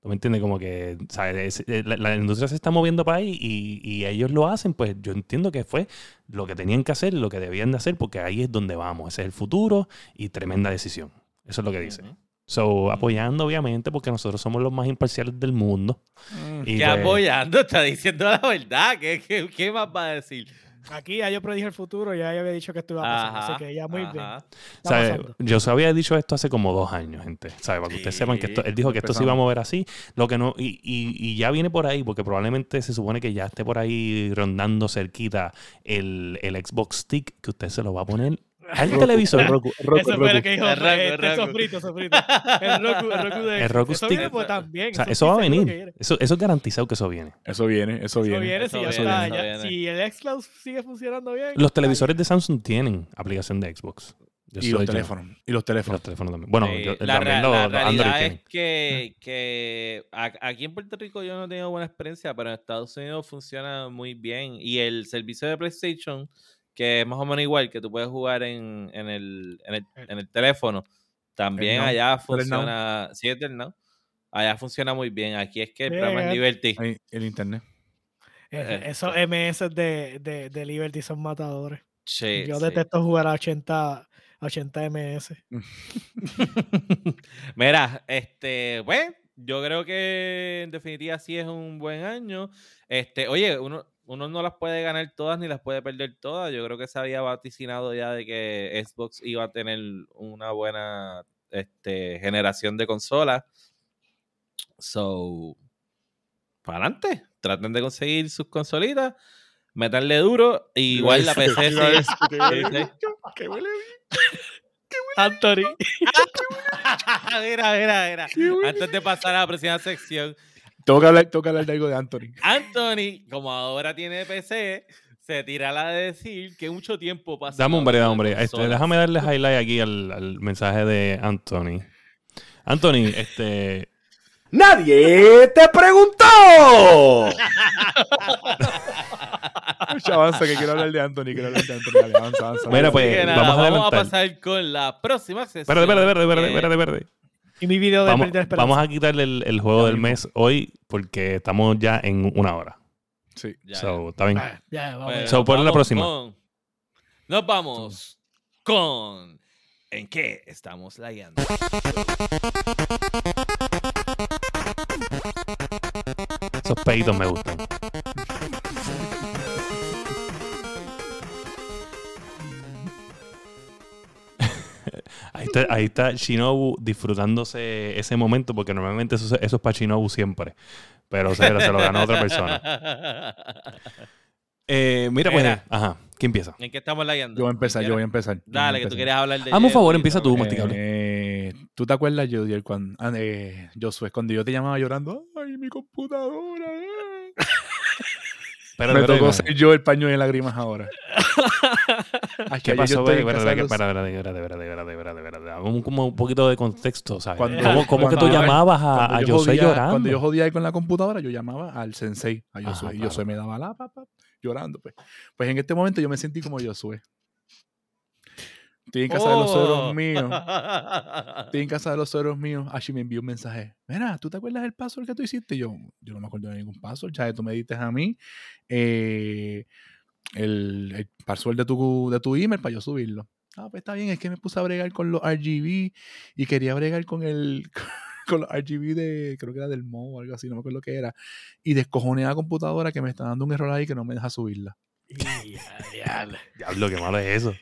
¿Tú me entiendes? Como que, ¿sabes? Es- eh, La, la industria se está moviendo para ahí y, y ellos lo hacen, pues yo entiendo que fue lo que tenían que hacer, lo que debían de hacer, porque ahí es donde vamos. Ese es el futuro y tremenda decisión. Eso es lo que dice. Ujú. So, apoyando, obviamente, porque nosotros somos los más imparciales del mundo. Y ¿Qué pues, apoyando? Está diciendo la verdad. ¿Qué, qué, qué más va a decir? Aquí ya yo predije el futuro, ya yo había dicho que esto iba a pasar, Ajá, así que ya muy bien. Yo se había dicho esto hace como dos años, gente. ¿Sabe? Para que ustedes sepan que esto, él dijo que esto se iba a mover así. Lo que no, y, y- y ya viene por ahí, porque probablemente se supone que ya esté por ahí rondando cerquita el, el Xbox Stick que usted se lo va a poner al televisor. Roku, Roku, Eso fue lo Roku. que dijo El Roku, este el Roku. sofrito, sofrito. El Roku, el Roku de El Roku eso Stick. viene, pues, también. O sea, eso va a venir. viene. Eso, eso es garantizado que eso viene. Eso viene, eso Eso viene. viene, Eso si ya viene, está, eso ya- viene. si el xCloud sigue funcionando bien. Los televisores de Samsung tienen aplicación de Xbox. Yo Y los yo. teléfonos. Y los Y los teléfonos. teléfonos también. Bueno, Sí, yo- la, también rea- los, la realidad Android es que, que aquí en Puerto Rico yo no he tenido buena experiencia, pero en Estados Unidos funciona muy bien. Y el servicio de PlayStation, que es más o menos igual, que tú puedes jugar en, en, el, en, el, en el teléfono, también allá funciona. Sí, Now. Allá funciona muy bien. Aquí es que el programa es Bien. Liberty. Ahí, el internet. Eh, Eh, Esos MS de, de, de Liberty son matadores. Sí, Yo sí. detesto jugar a 80, a 80 MS. Mira, este, pues, yo creo que en definitiva sí es un buen año. Este, oye, uno, uno no las puede ganar todas ni las puede perder todas. Yo creo que se había vaticinado ya de que Xbox iba a tener una buena este, generación de consolas. So, para adelante. Traten de conseguir sus consolitas, meterle duro. y igual la PC huele Anthony. mira, mira, mira. Antes de pasar a la próxima sección, Tengo que hablar, tengo que hablar de algo de Anthony. Anthony, como ahora tiene PC, se tira la de decir que mucho tiempo pasa. Dame un break, hombre. Este, déjame darle highlight aquí al, al mensaje de Anthony. Anthony, este. ¡Nadie te preguntó! Mucha avanza, que quiero hablar de Anthony. Quiero hablar de Anthony. Dale, avanza, avanza. Mira, Así pues, nada, vamos a vamos a adelantar. pasar con la próxima. Espérate, espérate, espérate, espérate, que- espérate, espérate. Y mi video de Vamos, Esperanza. vamos a quitarle el, el juego Ya del mismo. mes hoy porque estamos ya en una hora. Sí. Ya, So, está bien. Ah, ya, vamos. So, ponle la vamos próxima. con- nos vamos con. ¿En qué estamos layando? Esos peitos me gustan. Está, ahí está Shinobu disfrutándose ese momento porque normalmente eso, eso es para Shinobu siempre. Pero se, se lo ganó otra persona. Eh, mira, pues. Mira. Ajá. ¿Quién empieza? ¿En qué estamos layando? Yo voy a empezar, yo voy a empezar. Dale, que tú quieres hablar de. Hazme un favor, empieza tú, masticable. Eh, ¿Tú te acuerdas, Jodiel, cuando, ah, eh, Josué, cuando yo te llamaba llorando? ¡Ay, mi computadora! eh"? Espérate, Me tocó ser yo el paño de lágrimas ahora. ¿Qué pasó? como un poquito de contexto, ¿sabes? Cuando- ¿Cómo, cómo que tú cuando- llamabas a, cuando a yo José jodía- llorando? Cuando yo jodía ahí con la computadora, yo llamaba al sensei, a Ajá, Josué, y claro. Josué me daba la papá llorando. Pues. pues en este momento yo me sentí como Josué. Estoy en casa de los Oh. suegros míos. Estoy en casa de los suegros míos. Ashi me envió un mensaje. Mira, ¿tú te acuerdas del password que tú hiciste? Yo, yo no me acuerdo de ningún password. Ya tú me diste a mí eh, el, el password de tu, de tu email para yo subirlo. Ah, pues está bien, es que me puse a bregar con los RGB y quería bregar con el con los RGB de, creo que era del Mo o algo así, no me acuerdo qué era. Y descojoné a la computadora que me está dando un error ahí que no me deja subirla. Diablo. Diablo, qué malo es eso.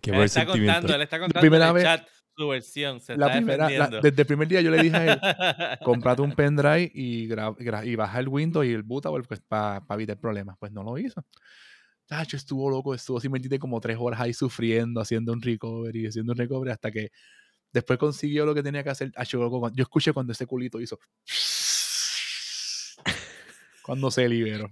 Qué Él está contando, él está contando primera en el vez- chat su versión. Se La está primera, la- desde el primer día yo le dije a él, comprate un pendrive y, gra- gra- y baja el Windows y el bootable pues, para evitar problemas. Pues no lo hizo. Tacho, estuvo loco, estuvo simplemente como tres horas ahí sufriendo, haciendo un recovery, haciendo un recovery, hasta que después consiguió lo que tenía que hacer. Tacho, loco, yo escuché cuando ese culito hizo. Cuando se liberó.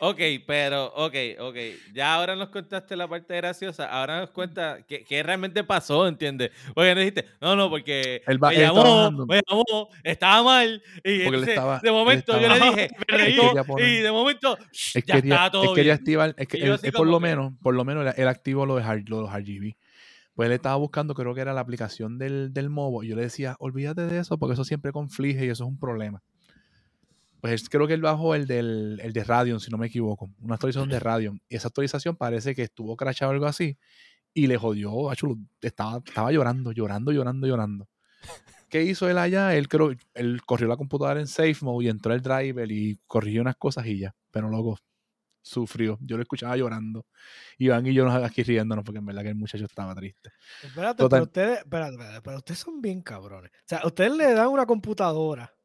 Ok, pero, ok, ok. Ya ahora nos contaste la parte graciosa. Ahora nos cuenta qué, qué realmente pasó, ¿entiendes? Porque nos dijiste, no, no, porque va- me llamó, me llamó, estaba mal. Y él estaba- de momento yo le dije, quería poner- y de momento, Él ya quería, estaba todo él quería bien. activar, es que él, él por lo que- menos, por lo menos él, él activó lo de, hard- lo de los RGB. Pues él estaba buscando, creo que era la aplicación del, del MOBO. Y yo le decía, olvídate de eso, porque eso siempre conflige y eso es un problema. Pues creo que él bajó el, del, el de Radeon, si no me equivoco. Una actualización de Radeon. Y esa actualización parece que estuvo crashado o algo así. Y le jodió, acho, estaba, estaba llorando, llorando, llorando, llorando. ¿Qué hizo él allá? Él creo, él corrió la computadora en safe mode y entró el driver y corrigió unas cosas y ya. Pero loco, sufrió. Yo lo escuchaba llorando. Iván y yo nos aquí riéndonos porque en verdad que el muchacho estaba triste. Espérate, Total. pero ustedes, espérate, espérate, pero ustedes son bien cabrones. O sea, ustedes le dan una computadora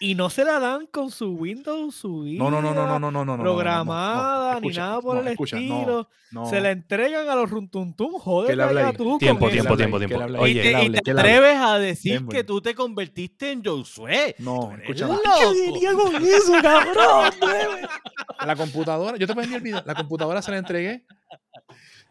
y no se la dan con su Windows subida. No, Programada, ni nada por el estilo. Se la entregan a los runtuntum, joder, vaya tú. Tiempo, tiempo, tiempo, tiempo. Y te, atreves a decir que tú te convertiste en Josué. No, escucha. ¿Qué diría con eso, cabrón? la computadora, yo te puedo enviar el video. La computadora se la entregué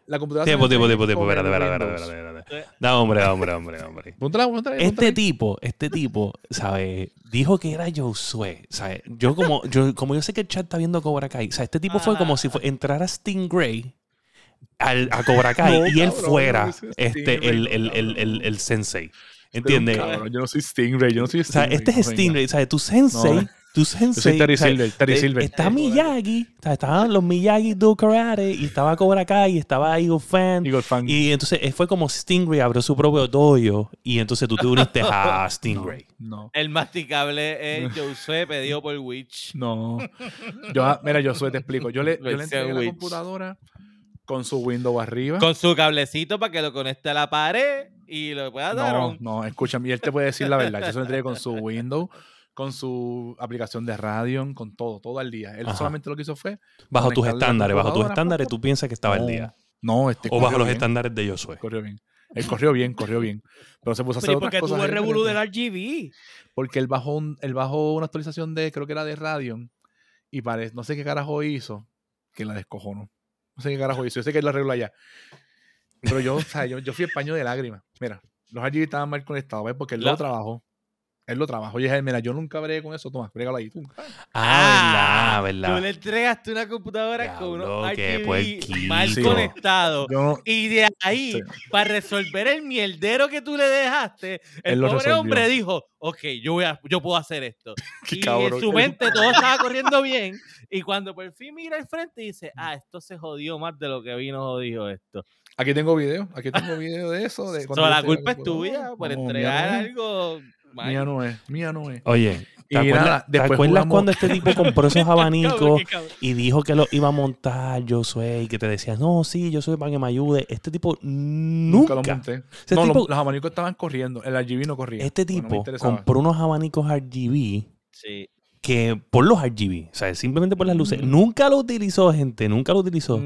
la computadora Tiempo, tiempo, tiempo, tiempo. Espérate, espérate, espérate. No, hombre, hombre, hombre, hombre. Este tipo, este tipo, ¿sabes? Dijo que era Josué, ¿sabes? Yo como, yo, como yo sé que el chat está viendo Cobra Kai, o sea, este tipo fue como si entrara Stingray al, a Cobra Kai No, y él cabrón, fuera no este, Stingray, el, el, el, el, sensei. ¿Entiendes? cabrón, yo no soy Stingray, yo no soy O sea, Stingray. este es. Stingray, ¿sabes? Tu sensei, No. Tu Yo sensei. soy Terry o sea, Silver, Terry Silver. Está Miyagi, estaban los Miyagi do karate y estaba Cobra Kai y estaba Eagle Fan. Eagle Fan. Y entonces eh, fue como Stingray abrió su propio dojo y entonces tú te uniste a Stingray. No, El masticable es Josué pedido por Witch. no. Yo, ah, mira, yo soy, te explico. Yo le, yo le entregué la computadora con su Windows arriba. Con su cablecito para que lo conecte a la pared y lo pueda dar. No, no, escúchame, y él te puede decir la verdad. Yo se lo entregué con su Windows, con su aplicación de Radeon, con todo, todo al día. Él Ajá. solamente lo que hizo fue. Bajo tus estándares, bajo tus estándares, tú piensas que estaba al no, día. No, este O bajo los bien, estándares de Josué. Corrió bien. Él corrió bien, corrió bien. Pero se puso a hacer Pero ¿y por otras qué cosas. tuvo el revolú del. RGB? Porque él bajó, un, él bajó una actualización de, creo que era de Radeon, y parece, no sé qué carajo hizo, que la descojonó. No sé qué carajo hizo, yo sé que él la arregló allá. Pero yo, o sea, yo, yo fui el paño de lágrimas. Mira, los RGB estaban mal conectados, ¿ves? Porque él La- lo trabajó. Él lo trabajó. Y dije, mira, yo nunca veré con eso, toma, brégalo ahí. Tú. Ah, Tú le verdad, verdad. entregaste una computadora con unos RGB mal Sí. conectados. Yo no, Y de ahí, Sí. para resolver el mierdero que tú le dejaste, el pobre resolvió. hombre dijo, ok, yo, voy a, yo puedo hacer esto. Qué y cabrón, en su mente todo estaba corriendo bien. Y cuando por fin mira al frente dice, ah, esto se jodió más de lo que vino jodido esto. Aquí tengo video, aquí tengo video de eso. De cuando So, yo la culpa es tuya por entregar algo. Mía no es, mía no es. Oye, ¿te acuerdas, nada, te después acuerdas jugamos- cuando este tipo compró esos abanicos y dijo que lo iba a montar Josué y que te decía, no, sí, yo soy para que me ayude? Este tipo Nunca, nunca. lo monté. Ese no, tipo- los abanicos estaban corriendo, el RGB no corría. Este Bueno, no me tipo compró unos abanicos RGB Sí. que por los RGB, o sea, simplemente por las luces, Mm. nunca lo utilizó, gente, nunca lo utilizó.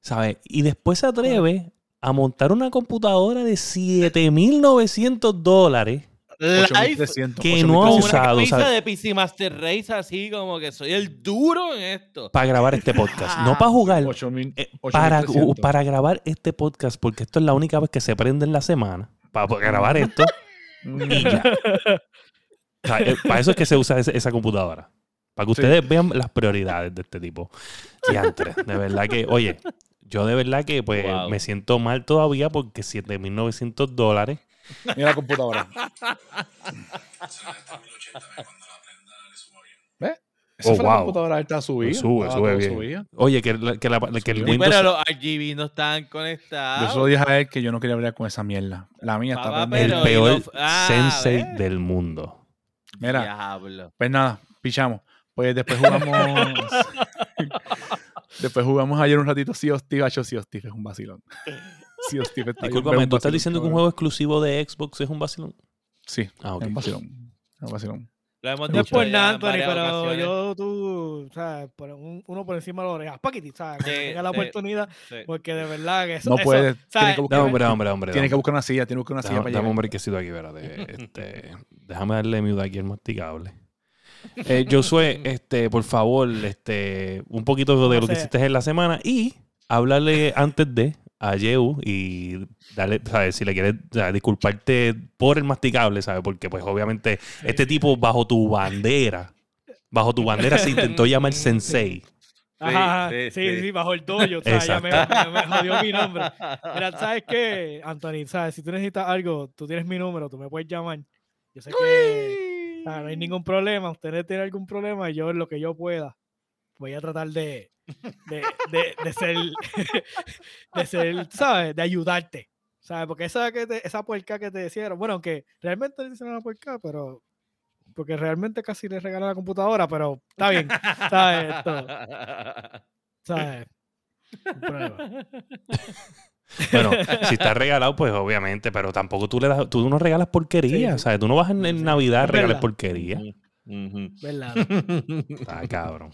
¿sabes? Y después se atreve a montar una computadora de 7.900 dólares Live 8300, que no ha con 8300. una usado, camisa ¿sabes? de PC Master Race así como que soy el duro en esto. para grabar este podcast. No para jugar, 8000, eh, para, 8300. para grabar este podcast, porque esto es la única vez que se prende en la semana, para grabar esto. Mm. y ya. O sea, eh, para eso es que se usa esa computadora. Para que Sí. ustedes vean las prioridades de este tipo. Diantre, de verdad que, oye, yo de verdad que pues Wow. me siento mal todavía porque 7.900 dólares. Mira la computadora. ¿Ves? Esa Oh, fue la wow. computadora está subida. Sube, estaba sube todo bien. subido. Oye, que, la- que, la- que el Sí, Sí, Windows... pero los RGB no Yo conectados. se lo dije a él que yo no quería hablar con esa mierda. La mía está Papá, el peor ah, sensei del mundo. Mira, Diablo. pues nada, pichamos. Pues después jugamos. después jugamos ayer un ratito Sea of Steve. Hacho, Sea of Steve es un vacilón. Sea of Steve está Discúlpame, ¿tú estás diciendo que un juego exclusivo de Xbox es un vacilón? Sí, Ah, ok. es un vacilón. Es un vacilón. Lo hemos No es por nada, en Anthony, pero ocasiones. yo, tú, ¿sabes? Por un- uno por encima de las orejas. Paquiti, ¿sabes? Sí, tenga la sí. oportunidad, Sí. porque de verdad que eso. No eso, puede, tiene ¿sabes? que buscar- No, hombre, hombre, hombre. Tiene que buscar una silla, tiene que buscar una silla Dame, para dame un brequecito aquí, espérate. Este, déjame darle mute aquí al masticable. Eh, Josué, este, por favor, este, un poquito de lo que hiciste en la semana y háblale antes de a Yeu y darle, ¿sabes? Si le quieres disculparte por el masticable, ¿sabes? Porque, pues, obviamente, este tipo bajo tu bandera, bajo tu bandera se intentó llamar Sensei. Ajá, Sí, sí, sí, sí, sí. bajo el dojo. O sea, ya me, me jodió mi nombre. Mira, ¿sabes qué, Anthony? ¿Sabes? Si tú necesitas algo, tú tienes mi número, tú me puedes llamar. Yo sé que o sea, no hay ningún problema. Usted tiene algún problema y yo, en lo que yo pueda, voy a tratar de, de, de, de ser, de ser, ¿sabes? De ayudarte. ¿Sabes? Porque esa, que te- esa puerca que te hicieron, bueno, aunque realmente le hicieron una puerca, pero porque realmente casi le regalan la computadora, pero está bien. ¿Sabes? Esto, ¿Sabes? Bueno, si está regalado, pues obviamente, pero tampoco tú le das, tú no regalas porquería, Sí, sí. ¿sabes? Tú no vas en. Navidad a regalar porquería. ¿Verdad? Está cabrón.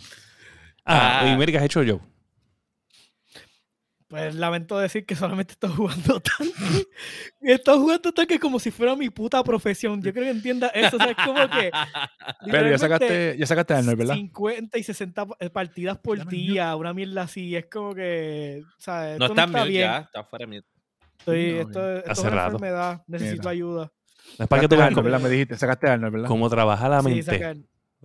Ah, Ah. y mira, ¿qué has hecho yo? Pues lamento decir que solamente estoy jugando tanque. Estoy jugando tanque como si fuera mi puta profesión. Yo creo que entienda eso. O sea, es como que. Pero ya sacaste, ya sacaste a Arnold, ¿verdad? 50 y 60 pa- eh, partidas por Dame día, una mierda así. Es como que. ¿sabes? No Esto está está bien. ya, está fuera de. Estoy, No, esto, esto es una rato. enfermedad. Necesito Mira. ayuda. No es para que tú veas. Me dijiste, sacaste a Arnold, ¿verdad? cómo trabaja la Sí, mente. sacar.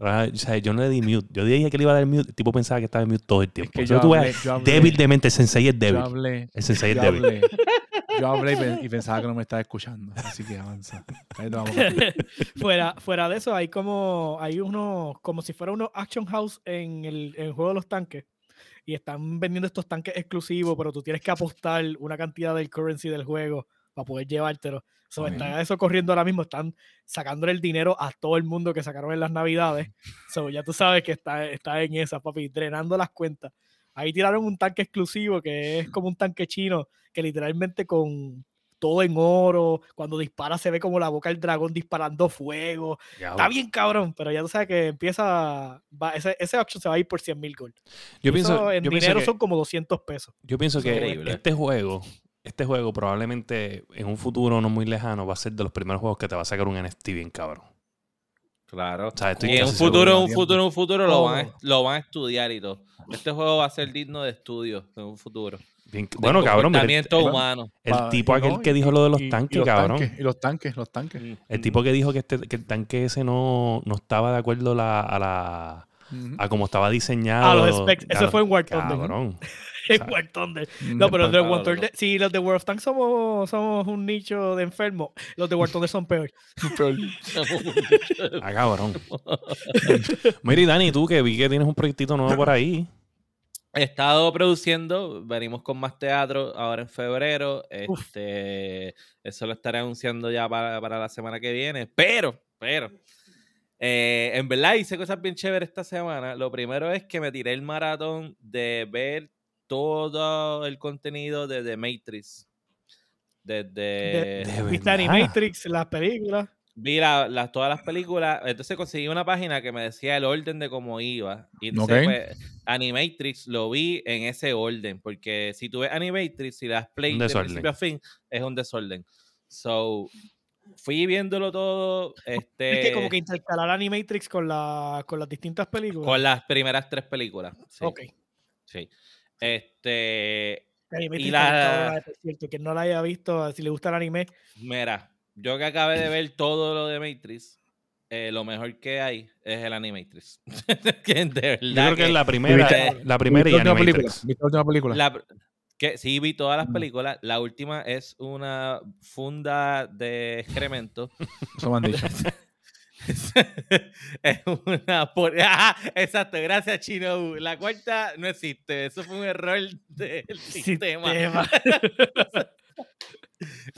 O sea, yo no le di mute. Yo dije que le iba a dar mute. El tipo pensaba que estaba en mute todo el tiempo. que Pero yo hablé- yo hablé- débil de mente. El sensei es Yo débil. hablé, El sensei es yo débil. hablé, yo hablé y, pe- y pensaba que no me estaba escuchando. Así que avanza. Ahí te vamos. fuera, fuera de eso, hay como. Hay unos. Como si fuera unos Action House en el, en el juego de los tanques. Y están vendiendo estos tanques exclusivos, pero tú tienes que apostar una cantidad del currency del juego para poder llevártelo. So, está eso corriendo ahora mismo. Están sacándole el dinero a todo el mundo que sacaron en las navidades. So, ya tú sabes que está, está en esa, papi, drenando las cuentas. Ahí tiraron un tanque exclusivo que es como un tanque chino que literalmente con todo en oro, cuando dispara se ve como la boca del dragón disparando fuego. Está bien cabrón, pero ya tú sabes que empieza, va- ese, ese auction se va a ir por 100 mil gold. Yo Eso pienso, en yo pienso dinero que, son como 200 pesos. yo pienso que Increíble. este juego, este juego probablemente en un futuro no muy lejano va a ser de los primeros juegos que te va a sacar un NFT bien cabrón. Claro. O sea, estoy Y en un futuro, un futuro, un futuro lo van, a, lo van a estudiar y todo. Este juego va a ser digno de estudio en un futuro. Bien- De bueno, cabrón, mira, el, el- humano. el tipo aquel no, que dijo lo de los y- y tanques, los cabrón. tanques, y los tanques, los tanques. El Mm. tipo que dijo que, este, que el tanque ese no, no estaba de acuerdo la- a la a cómo estaba diseñado. Ah, los specs. Eso fue en War. Cabrón. Sea, War Thunder. Ujú. No, pero los de War Thunder, sí, los de World of Tanks somos, somos un nicho de enfermos. Los de War Thunder son peores. Pero- Ah, cabrón. Mira, y Dani, tú que vi que tienes un proyectito nuevo por ahí. He estado produciendo, venimos con más teatro ahora en febrero. Uf. Este, eso lo estaré anunciando ya para, para la semana que viene. Pero, pero, eh, en verdad hice cosas bien chéveres esta semana. Lo primero es que me tiré el maratón de ver todo el contenido de The Matrix. Desde. De-. Animatrix, las películas. vi la- las- todas las películas, entonces conseguí una página que me decía el orden de cómo iba. Y entonces, Ok. pues, Animatrix lo vi en ese orden, porque si tú ves Animatrix y le das play de principio a fin, es un desorden. So, fui viéndolo todo, este, Es que como que intercalar Animatrix con, la, con las distintas películas. con las primeras tres películas. Sí, Ok. sí. Este, Animatrix y la- cierto, que no la haya visto, si le gusta el anime, mira, yo que acabé de ver todo lo de Matrix, eh, lo mejor que hay es el Animatrix. Que de verdad Yo creo que es la primera, la primera y ¿Viste la última película? Animatrix. ¿Viste la última película? La, que sí vi todas las Mm. películas. La última es una funda de excremento. Eso me han dicho. es una por... Exacto, gracias Chino. La cuarta no existe. Eso fue un error del sistema. Sistema.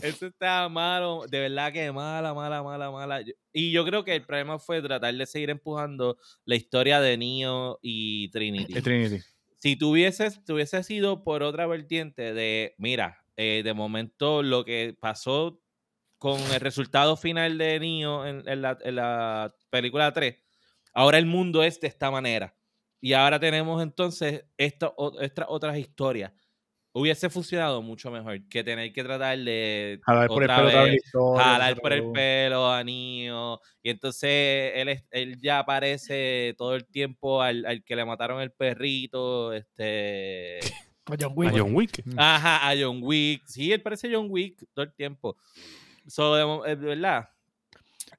Eso estaba malo, de verdad que mala, mala, mala, mala. Y yo creo que el problema fue tratar de seguir empujando la historia de Neo y Trinity. Trinity. si tuvieses, tuviese sido por otra vertiente de, mira, eh, de momento lo que pasó con el resultado final de Neo en, en la, en la película 3, ahora el mundo es de esta manera. Y ahora tenemos entonces estas otras historias. Hubiese funcionado mucho mejor que tener que tratar de Jalar por el pelo vez historia, jalar por el pelo a Neo. Y entonces él, él ya aparece todo el tiempo al, al que le mataron el perrito. Este. Con John A Wick. John Wick. Ajá, a John Wick. Sí, él parece John Wick todo el tiempo. So, de, de verdad.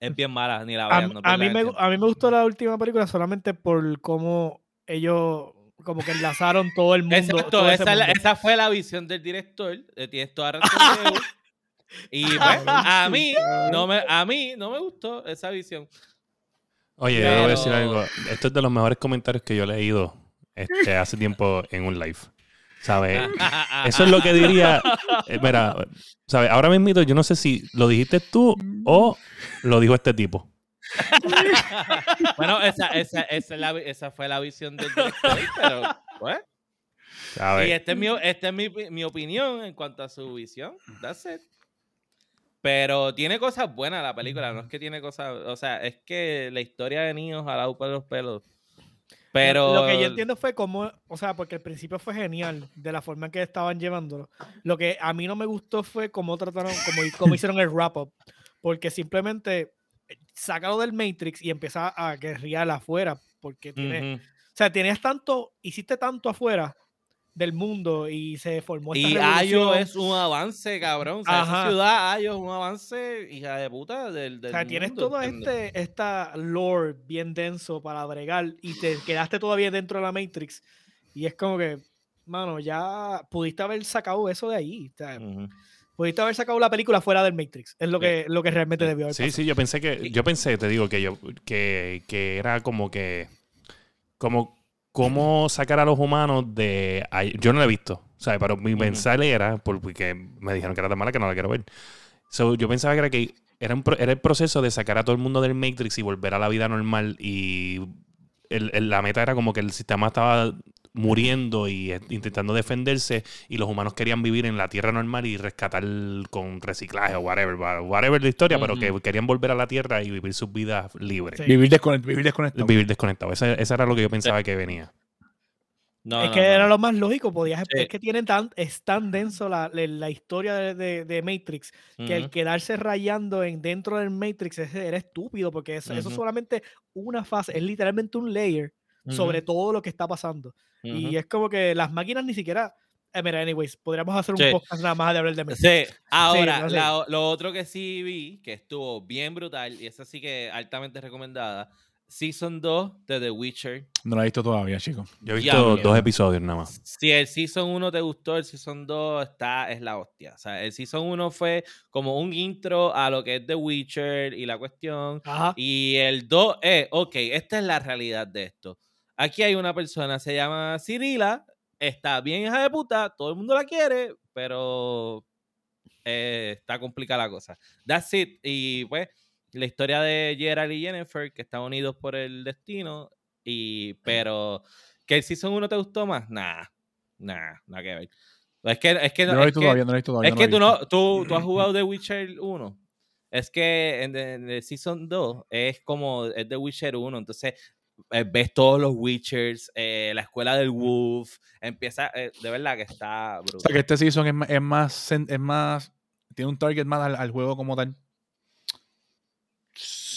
Es bien mala, ni la A, vean. no a mí me, a mí me gustó la última película solamente por cómo ellos como que enlazaron todo el mundo. Exacto, todo ese esa, la- fue la visión del director. eh, Tienes toda razón. Y pues, a mí, no me, a mí no me gustó esa visión. Oye, yo le voy a decir Pero- algo. Esto es de los mejores comentarios que yo he leído este, hace tiempo en un live. ¿Sabes? Eso es lo que diría. eh, mira, ¿sabes? Ahora mismo yo no sé si lo dijiste tú o lo dijo este tipo. bueno, esa, esa, esa, es la esa fue la visión del director, pero pues. Y esta es, mi, esta es mi, mi opinión en cuanto a su visión. That's it. Pero tiene cosas buenas la película, no es que tiene cosas, o sea, es que la historia de niños a la por los pelos. Pero Lo que yo entiendo fue cómo, o sea, porque al principio fue genial de la forma en que estaban llevándolo. Lo que a mí no me gustó fue cómo trataron, cómo, cómo hicieron el wrap-up. Porque simplemente eh, sácalo del Matrix y empieza a guerrear afuera. Porque tiene, Ujú. o sea, tenías tanto, hiciste tanto afuera del mundo y se formó esta Y Ayo revolución. es un avance, cabrón. O sea, esa ciudad, Ayo es un avance, hija de puta, del, del O sea, tienes todo ¿entiendes? este esta lore bien denso para bregar y te quedaste todavía dentro de la Matrix. Y es como que, mano, ya pudiste haber sacado eso de ahí. o sea, pudiste haber sacado la película fuera del Matrix. Es lo que, lo que realmente debió haber Sí, pasado. sí, yo pensé que, yo pensé, te digo, que yo, que, que era como que, como, cómo sacar a los humanos de, yo no la he visto, ¿sabes? Pero mi mensaje era, porque me dijeron que era tan mala que no la quiero ver. So, yo pensaba que era que era, un era el proceso de sacar a todo el mundo del Matrix y volver a la vida normal y el- el- la meta era como que el sistema estaba muriendo y eh, intentando defenderse y los humanos querían vivir en la tierra normal y rescatar con reciclaje o whatever, whatever la historia, pero que querían volver a la tierra y vivir sus vidas libres. Sí. Vivir, desconect- vivir desconectado. Vivir desconectado. Esa, esa era lo que yo pensaba que venía. No, es no, que no, era lo más lógico. Podías, Sí. Es que tienen tan, es tan denso la, la- la historia de, de- de Matrix que el quedarse rayando en dentro del Matrix es- era estúpido porque eso, eso es Ujú. solamente una fase, es literalmente un layer sobre todo lo que está pasando. Y Ujú. es como que las máquinas ni siquiera. eh, mira, anyways, podríamos hacer un Sí. podcast nada más de hablar de Matrix. Sí, ahora, no sé. la- lo otro que sí vi, que estuvo bien brutal, y esa sí que altamente recomendada, Season 2 de The Witcher. No lo he visto todavía, chicos. Yo he visto dos episodios nada más. Si el Season 1 te gustó, el Season 2 está, es la hostia. O sea, el Season 1 fue como un intro a lo que es The Witcher y la cuestión. Ajá. Y el 2 es, ok, esta es la realidad de esto. Aquí hay una persona, se llama Cirila, está bien hija de puta, todo el mundo la quiere, pero eh, está complicada la cosa. That's it. Y pues, la historia de Gerald y Jennifer, que están unidos por el destino, y pero que el Season 1 te gustó más, nah, nah, nada que ver. Es que, es que, no es que- todavía, no todavía. es no que tú no, tú, tú has jugado The Witcher 1. Es que en, the- en el Season 2 es como es The Witcher 1, entonces eh, ves todos los Witchers, eh, la escuela del Wolf, empieza, eh, de verdad que está O brutal. sea, que este season es, es más, es más, tiene un target más al, al juego como tal.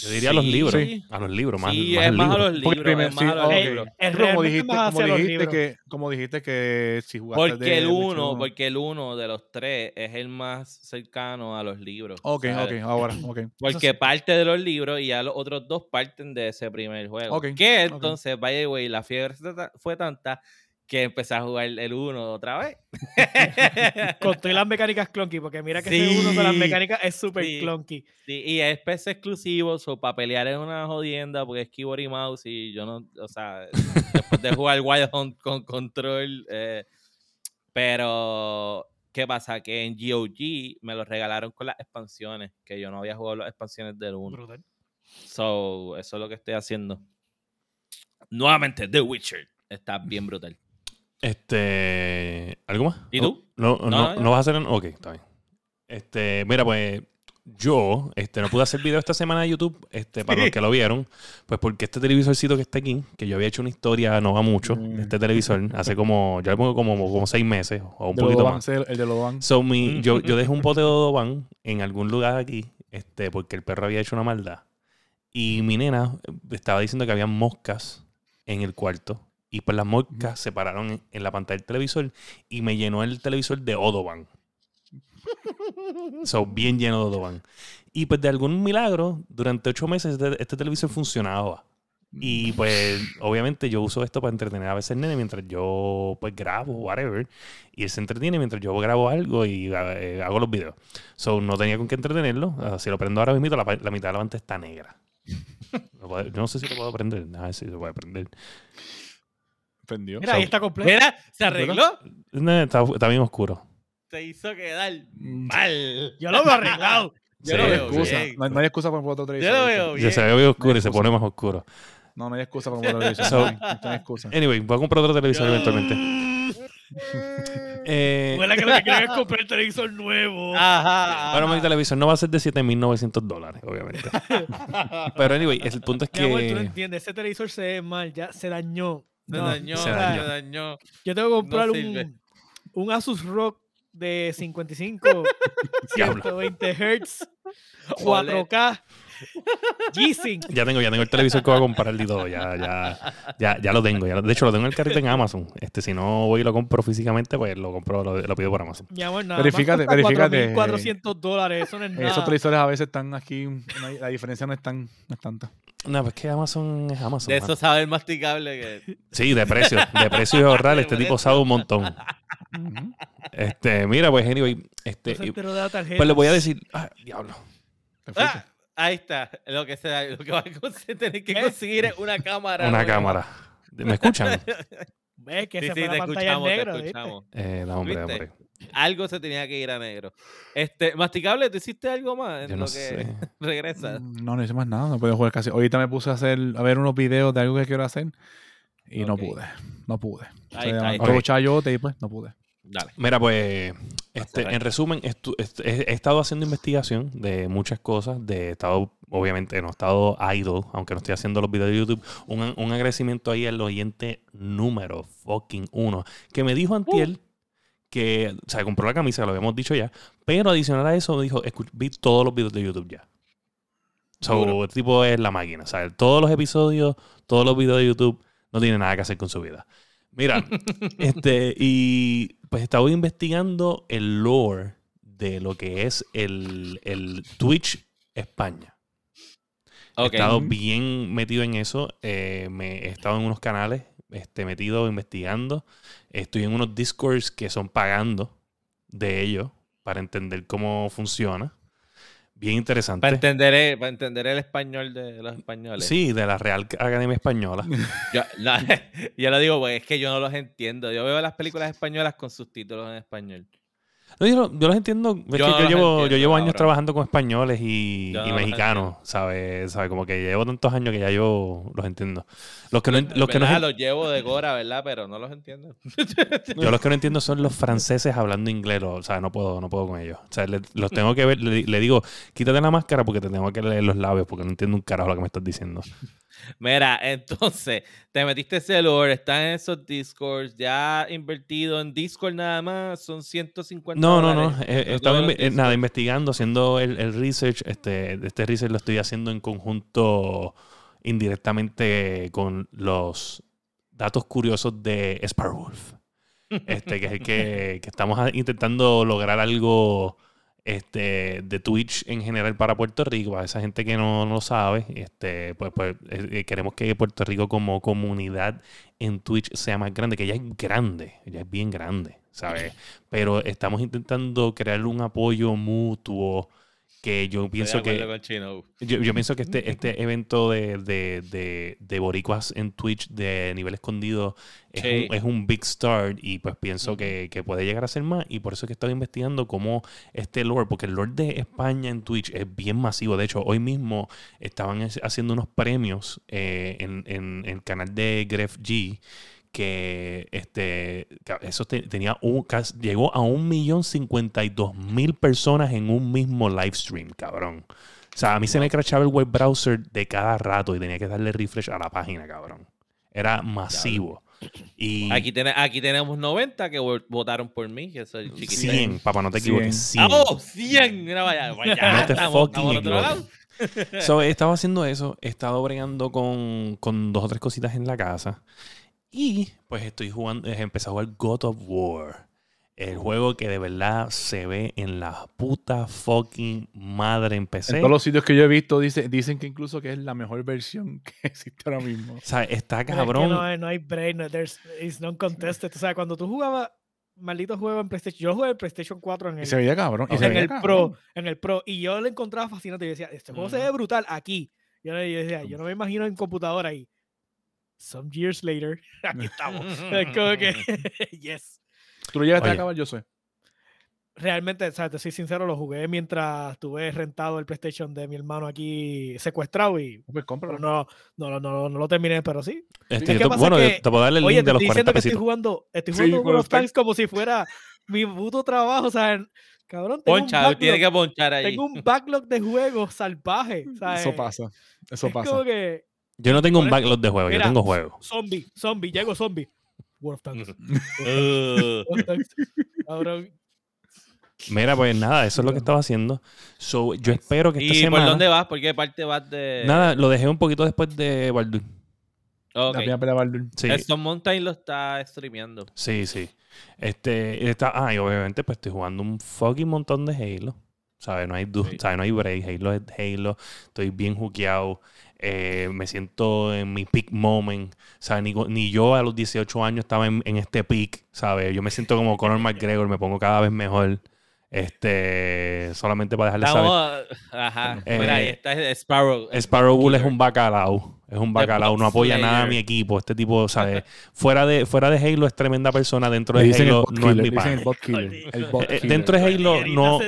Yo diría a los libros. sí. A los libros, más, Sí, más es más a los Porque libros, primero- es más a los libros. Es Pero como dijiste, más como dijiste libros. que, como dijiste que si jugaste Porque de el Witcher 1, uno- porque el 1 de los tres es el más cercano a los libros. Ok, ¿sabes? ok, ahora, ok. Porque parte de los libros y ya los otros dos parten de ese primer juego. Ok, Que entonces, by the way, la fiebre fue tanta que empecé a jugar el 1 otra vez. Con todas las mecánicas clunky, porque mira que ese uno con las Sí, mecánicas es súper sí. clunky. Sí, y es PC exclusivo, o para pelear es una jodienda porque es keyboard y mouse y yo no, o sea, después de jugar Wild Hunt con control, eh, pero ¿qué pasa? Que en GOG me lo regalaron con las expansiones, que yo no había jugado las expansiones del 1. Brutal. So, eso es lo que estoy haciendo. Nuevamente, The Witcher. Está bien brutal. Este. ¿Algo más? ¿Y tú? No, no, No, no, vas a hacer. Ok, está bien. Este, mira, pues. Yo este, no pude hacer video esta semana de YouTube, este, para los que lo vieron, pues porque este televisorcito que está aquí, que yo había hecho una historia no va mucho, de este televisor, hace como, ya le pongo como, como seis meses o un De poquito Lodoban, más. el de Lodoban. So, mi, yo, yo dejé un pote de Odoban en algún lugar aquí, este, porque el perro había hecho una maldad. Y mi nena estaba diciendo que había moscas en el cuarto. Y pues las moscas se pararon en, en la pantalla del televisor y me llenó el televisor de Odoban. So, bien lleno de Odoban. Y pues de algún milagro, durante ocho meses este, este televisor funcionaba. Y pues, obviamente, yo uso esto para entretener a veces nene mientras yo pues grabo, whatever. Y él se entretiene mientras yo grabo algo y eh, hago los videos. So, no tenía con qué entretenerlo. Ah, si lo prendo ahora mismo, la, la mitad de la pantalla está negra. Lo puedo- yo no sé si lo puedo prender. A ver si se puede prender. Prendió. Mira, ahí está completo. Mira, se arregló. No, está, está bien oscuro. Se hizo quedar Mm. mal. Yo lo veo arreglado. Yo Sí, lo No hay veo excusa. bien. No, hay- no hay excusa para poner otro Yo televisor. lo ¿viste? veo Ya bien. se ve bien oscuro y se pone más oscuro. No, no hay excusa para poner otro televisor. So- no, hay, excusa. Anyway, voy a comprar otro televisor eventualmente. Eh, Huele que lo que quieren es comprar el televisor nuevo. Ajá. bueno, mi televisor no va a ser de 7.900 dólares, obviamente. Pero, anyway, el punto es Mi amor, tú no que... entiendes, ese televisor se ve mal, ya se dañó. Se No, dañó, se se dañó. dañó. Yo tengo que comprar un, un Asus ROG de 55, Diablo. 120 Hz, OLED. 4K, G-Sync. Ya tengo, ya tengo el televisor que voy a comprar y todo. Ya, ya, ya, ya lo tengo. ya de hecho, lo tengo en el carrito en Amazon. Este, si no voy y lo compro físicamente, pues lo compro, lo, lo pido por Amazon. Mi amor, nada Verifícate, más cuesta verifícate. 4.400 dólares, eso no es nada. Esos televisores a veces están aquí, la diferencia no es tan, no es tanta. No, pues que Amazon es Amazon. De mano. eso sabe el masticable que. Sí, de precio. De precio y ahorrar. Este tipo sabe un montón. Este, mira, pues, anyway. Este, No y- pues le voy a decir. Ah, diablo. Ah, ahí está. Lo que, se, lo que va a tener que conseguir es una cámara. Una cámara. ¿Me escuchan? Ves que Sí, se sí, fue te la pantalla en escuchamos, te escuchamos. Eh, no, hombre, ¿Viste? hombre. Algo se tenía que ir a negro. Este, masticable, ¿tú hiciste algo más en Yo lo no que sé. regresa? Mm, No, no hice más nada, no puedo jugar casi. Ahorita me puse a hacer, a ver unos videos de algo que quiero hacer y no pude, no pude. Ahí O sea, ahí pues no pude. Dale. Mira, pues, este, en resumen, estu- est- he, estado haciendo investigación de muchas cosas, de he estado, obviamente, no he estado idle, aunque no estoy haciendo los videos de YouTube. Un, un agradecimiento ahí al oyente número fucking uno, que me dijo Antiel que, o sea, compró la camisa, lo habíamos dicho ya, pero adicional a eso me dijo, "Escu- vi todos los videos de YouTube ya. So, el tipo es la máquina, sea, todos los episodios, todos los videos de YouTube, no tiene nada que hacer con su vida. Mira, este, y pues estaba investigando el lore de lo que es el, el Twitch España. He estado bien metido en eso. eh, me he estado en unos canales, este, metido investigando. Estoy en unos discords que son pagando de ellos para entender cómo funciona. Bien interesante. Para entender, el- para entender el español de los españoles. Sí, de la Real Academia Española. Yo, la- yo lo digo, pues es que yo no los entiendo. Yo veo las películas españolas con subtítulos en español. No, yo, yo los entiendo. Es Yo que yo los llevo, yo llevo años trabajando con españoles y, los mexicanos, ¿sabes? ¿sabes? Como que llevo tantos años que ya yo los entiendo. Los que no, en- los que no, los llevo de Gora, ¿verdad? Pero no los entiendo. yo los que no entiendo son los franceses hablando inglés. O sea, no puedo, no puedo con ellos. O sea, le- los tengo que ver. Le, le digo, quítate la máscara porque te tengo que leer los labios porque no entiendo un carajo lo que me estás diciendo. Mira, entonces, te metiste ese lore, estás en esos discords, ya invertido en Discord nada más, son 150 No, no, no. los inve- eh, nada, investigando, haciendo el, el research. Este, este research lo estoy haciendo en conjunto indirectamente con los datos curiosos de Sparrowolf. Este, que es el que, que estamos a- intentando lograr algo este, de Twitch en general para Puerto Rico. Para esa gente que no, no lo sabe, este, pues, pues eh, eh, queremos que Puerto Rico como comunidad en Twitch sea más grande, que ya es grande, ya es bien grande, ¿sabes? Pero estamos intentando crear un apoyo mutuo que yo pienso que... Yo, yo pienso que este, este evento de, de, de, de boricuas en Twitch de nivel escondido es, Sí. un, es un big start y pues pienso que, que puede llegar a ser más y por eso es que estoy investigando cómo este lore, porque el lore de España en Twitch es bien masivo. De hecho, hoy mismo estaban es- haciendo unos premios eh, en, en- en el canal de Gref G que este eso te- tenía un llegó a un millón cincuenta y dos mil personas en un mismo live stream, cabrón. O sea, a mí se me crashaba el web browser de cada rato y tenía que darle refresh a la página, cabrón. Era masivo. Y Aquí, tiene- aquí tenemos 90 que vo- votaron por mí, que soy chiquitito. 100, papá, no te equivoques, 100. ¡Ah, ¡Oh! 100! Mira, vaya, vaya. No te estamos, fucking estamos al otro equivoques. lado. So, he estado haciendo eso, he estado bregando con, con dos o tres cositas en la casa. Y pues estoy jugando, he empezado a jugar God of War. El juego que de verdad se ve en la puta fucking madre en PC. En todos los sitios que yo he visto dice, dicen que incluso que es la mejor versión que existe ahora mismo. O sea, está Pero es que cabrón. no, hay, no hay break, no, there's, it's non-contested. O sea, cuando tú jugabas maldito juego en PlayStation, yo jugué en PlayStation 4 en Y el, se veía cabrón. y se en veía el cabrón. Pro, en el Pro, y yo lo encontraba fascinante. Y yo decía, este juego se ve brutal aquí. Yo, yo decía, yo no me imagino en computadora ahí. Some years later, aquí estamos. es como que, yes. Tú lo llegaste a acabar, yo sé. realmente, ¿sabes? te soy sincero, lo jugué mientras tuve rentado el PlayStation de mi hermano aquí secuestrado y Pues cómpralo. no, no, no, no, no lo terminé, pero sí. Este, ¿qué te- pasa? bueno, Que, te puedo darle el Oye, link de los estoy 40 diciendo que estoy pesitos. jugando, estoy jugando of of Tanks como si fuera mi puto trabajo, o sea, cabrón, tengo un Poncha, tiene que ponchar ahí. tengo un backlog de juegos salvaje, ¿sabes? Eso pasa. Eso Es pasa. como que Yo no tengo un eso- backlog de juegos, yo tengo juegos. zombie, zombie, llego zombie. World of Tanks. Uh, World of Tanks. Cabrón, Mira, pues nada, eso es lo que estaba haciendo. So, yo espero que esta ¿Y semana... por dónde vas? ¿Por qué parte vas de...? Nada, lo dejé un poquito después de Baldur. Ok. La primera Baldur. Sí, Stone Mountain lo está streameando. sí, sí. Este, está, ah, y obviamente pues estoy jugando un fucking montón de Halo. ¿Sabes? No hay, du- Sí. ¿sabes? No hay break. Halo es Halo. Estoy bien juqueado. Eh, me siento en mi peak moment. ¿Sabes? Ni, go- ni yo a los 18 años estaba en, en este peak. ¿Sabes? Yo me siento como Conor McGregor. Me pongo cada vez mejor. Este, solamente para dejarle saber. Estamos... Ajá. Eh, Mira, ahí está Sparrow. Sparrow Bull es un bacalao. Es un bacalao. No apoya nada a mi equipo. Este tipo, ¿sabes? fuera, de, fuera de Halo es tremenda persona. Dentro de Halo no es mi le dicen pana. el bot killer. El bot Eh, dentro de Halo no.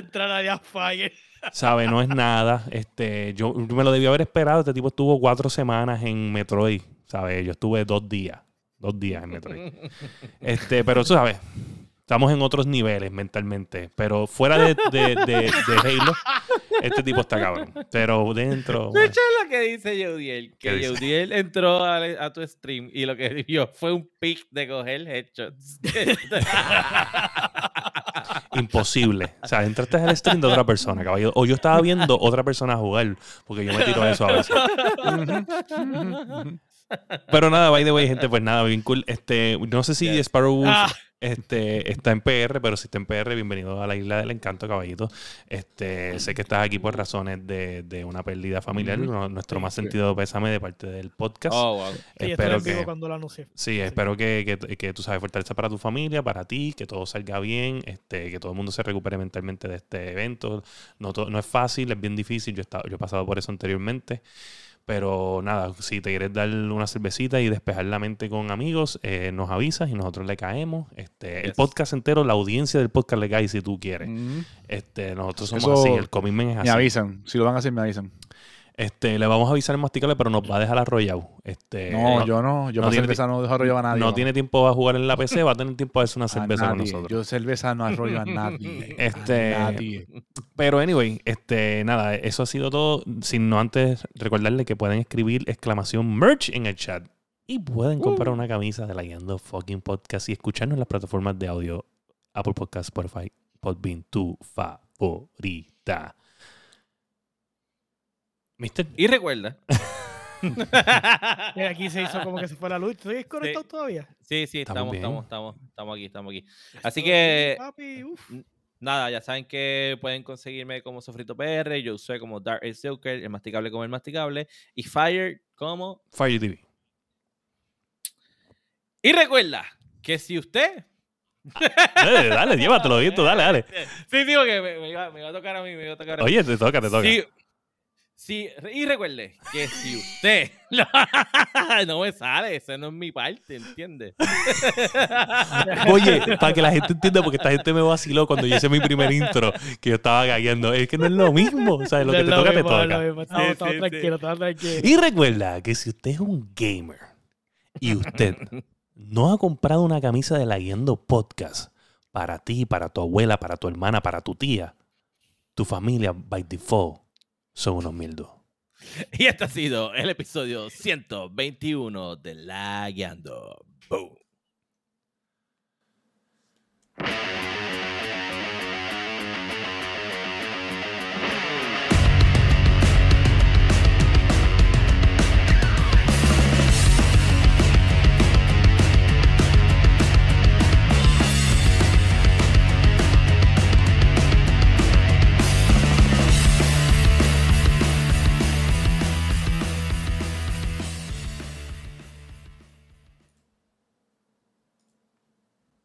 ¿Sabe? No es nada. Este, yo me lo debía haber esperado. Este tipo estuvo cuatro semanas en Metroid, ¿sabes? Yo estuve dos días. Dos días en Metroid. Este, pero tú sabes, estamos en otros niveles mentalmente. Pero fuera de, de, de- de Halo, este tipo está cabrón. Pero dentro. De hecho, es lo que dice Yeudiel. ¿Qué Que? Yeudiel entró a, a tu stream y lo que vio fue un pick de coger headshots. Imposible. O sea, entraste al stream de otra persona, caballero. O yo estaba viendo otra persona jugar, porque yo me tiro a eso a veces. Pero nada, by the way, gente, pues nada, bien cool. Este, no sé si Yes. Sparrow Wolf Ah. este, está en PR, pero si está en PR, bienvenido a la isla del encanto, caballito. Este, sé que estás aquí por razones de, de una pérdida familiar. Nuestro más Sí. sentido pésame de parte del podcast. oh, wow. Sí, espero que. cuando lo anuncié. Sí, espero que, que, que tú sabes fortaleza para tu familia, para ti, que todo salga bien, este, que todo el mundo se recupere mentalmente de este evento. No, no es fácil, es bien difícil. Yo he, estado, yo he pasado por eso anteriormente. Pero nada, si te quieres dar una cervecita y despejar la mente con amigos, eh, nos avisas y nosotros le caemos. Este, El podcast entero, la audiencia del podcast le cae si tú quieres. Mm. Este, nosotros somos Eso- así, el commitment es Me así. avisan. Si lo van a hacer, me avisan. Este, le vamos a avisar en Masticable, pero nos va a dejar arrollado. Este, No, yo no. Yo no tiene cerveza no dejo arroyo a nadie. no tiene tiempo a jugar en la PC, va a tener tiempo a hacer una cerveza con nosotros. Yo cerveza no arroyo a nadie. Este, A nadie. Pero anyway, este, nada, eso ha sido todo. Sin no antes recordarle que pueden escribir exclamación merch en el chat. Y pueden comprar una camisa de la Guiando Fucking Podcast y escucharnos en las plataformas de audio Apple Podcast, Spotify, Podbean, tu favorita. Mister, Y recuerda. Mira, aquí se hizo como que se fue la luz. ¿Estoy desconectado todavía? Sí, sí, Estamos estamos, bien. estamos, estamos, estamos aquí, estamos aquí. Así Estoy, que, Papi, uf. nada, ya saben que pueden conseguirme como Sofrito PR, yo soy como Dark El Joker, el masticable como el masticable, y Fire como... Fire TV. Y recuerda que si usted... Dale, dale, llévatelo, dale, dale. Sí, digo que me, me iba, me iba a tocar a mí, me iba a tocar a mí. Oye, te toca, te toca. Sí, sí, y recuerde que si usted no me sale, esa no es mi parte, ¿entiendes? Oye, para que la gente entienda, porque esta gente me vaciló cuando yo hice mi primer intro, que yo estaba gagueando. Es que no es lo mismo. O sea, lo No que te toca, te mismo, no lo toca. mismo. Estamos, Sí, estamos sí, sí. tranquilos, estamos tranquilos. Y recuerda que si usted es un gamer y usted no ha comprado una camisa de la Guiando Podcast para ti, para tu abuela, para tu hermana, para tu tía, tu familia, by default, son unos mildos. Y este ha sido el episodio 121 de La Guiando. Boom.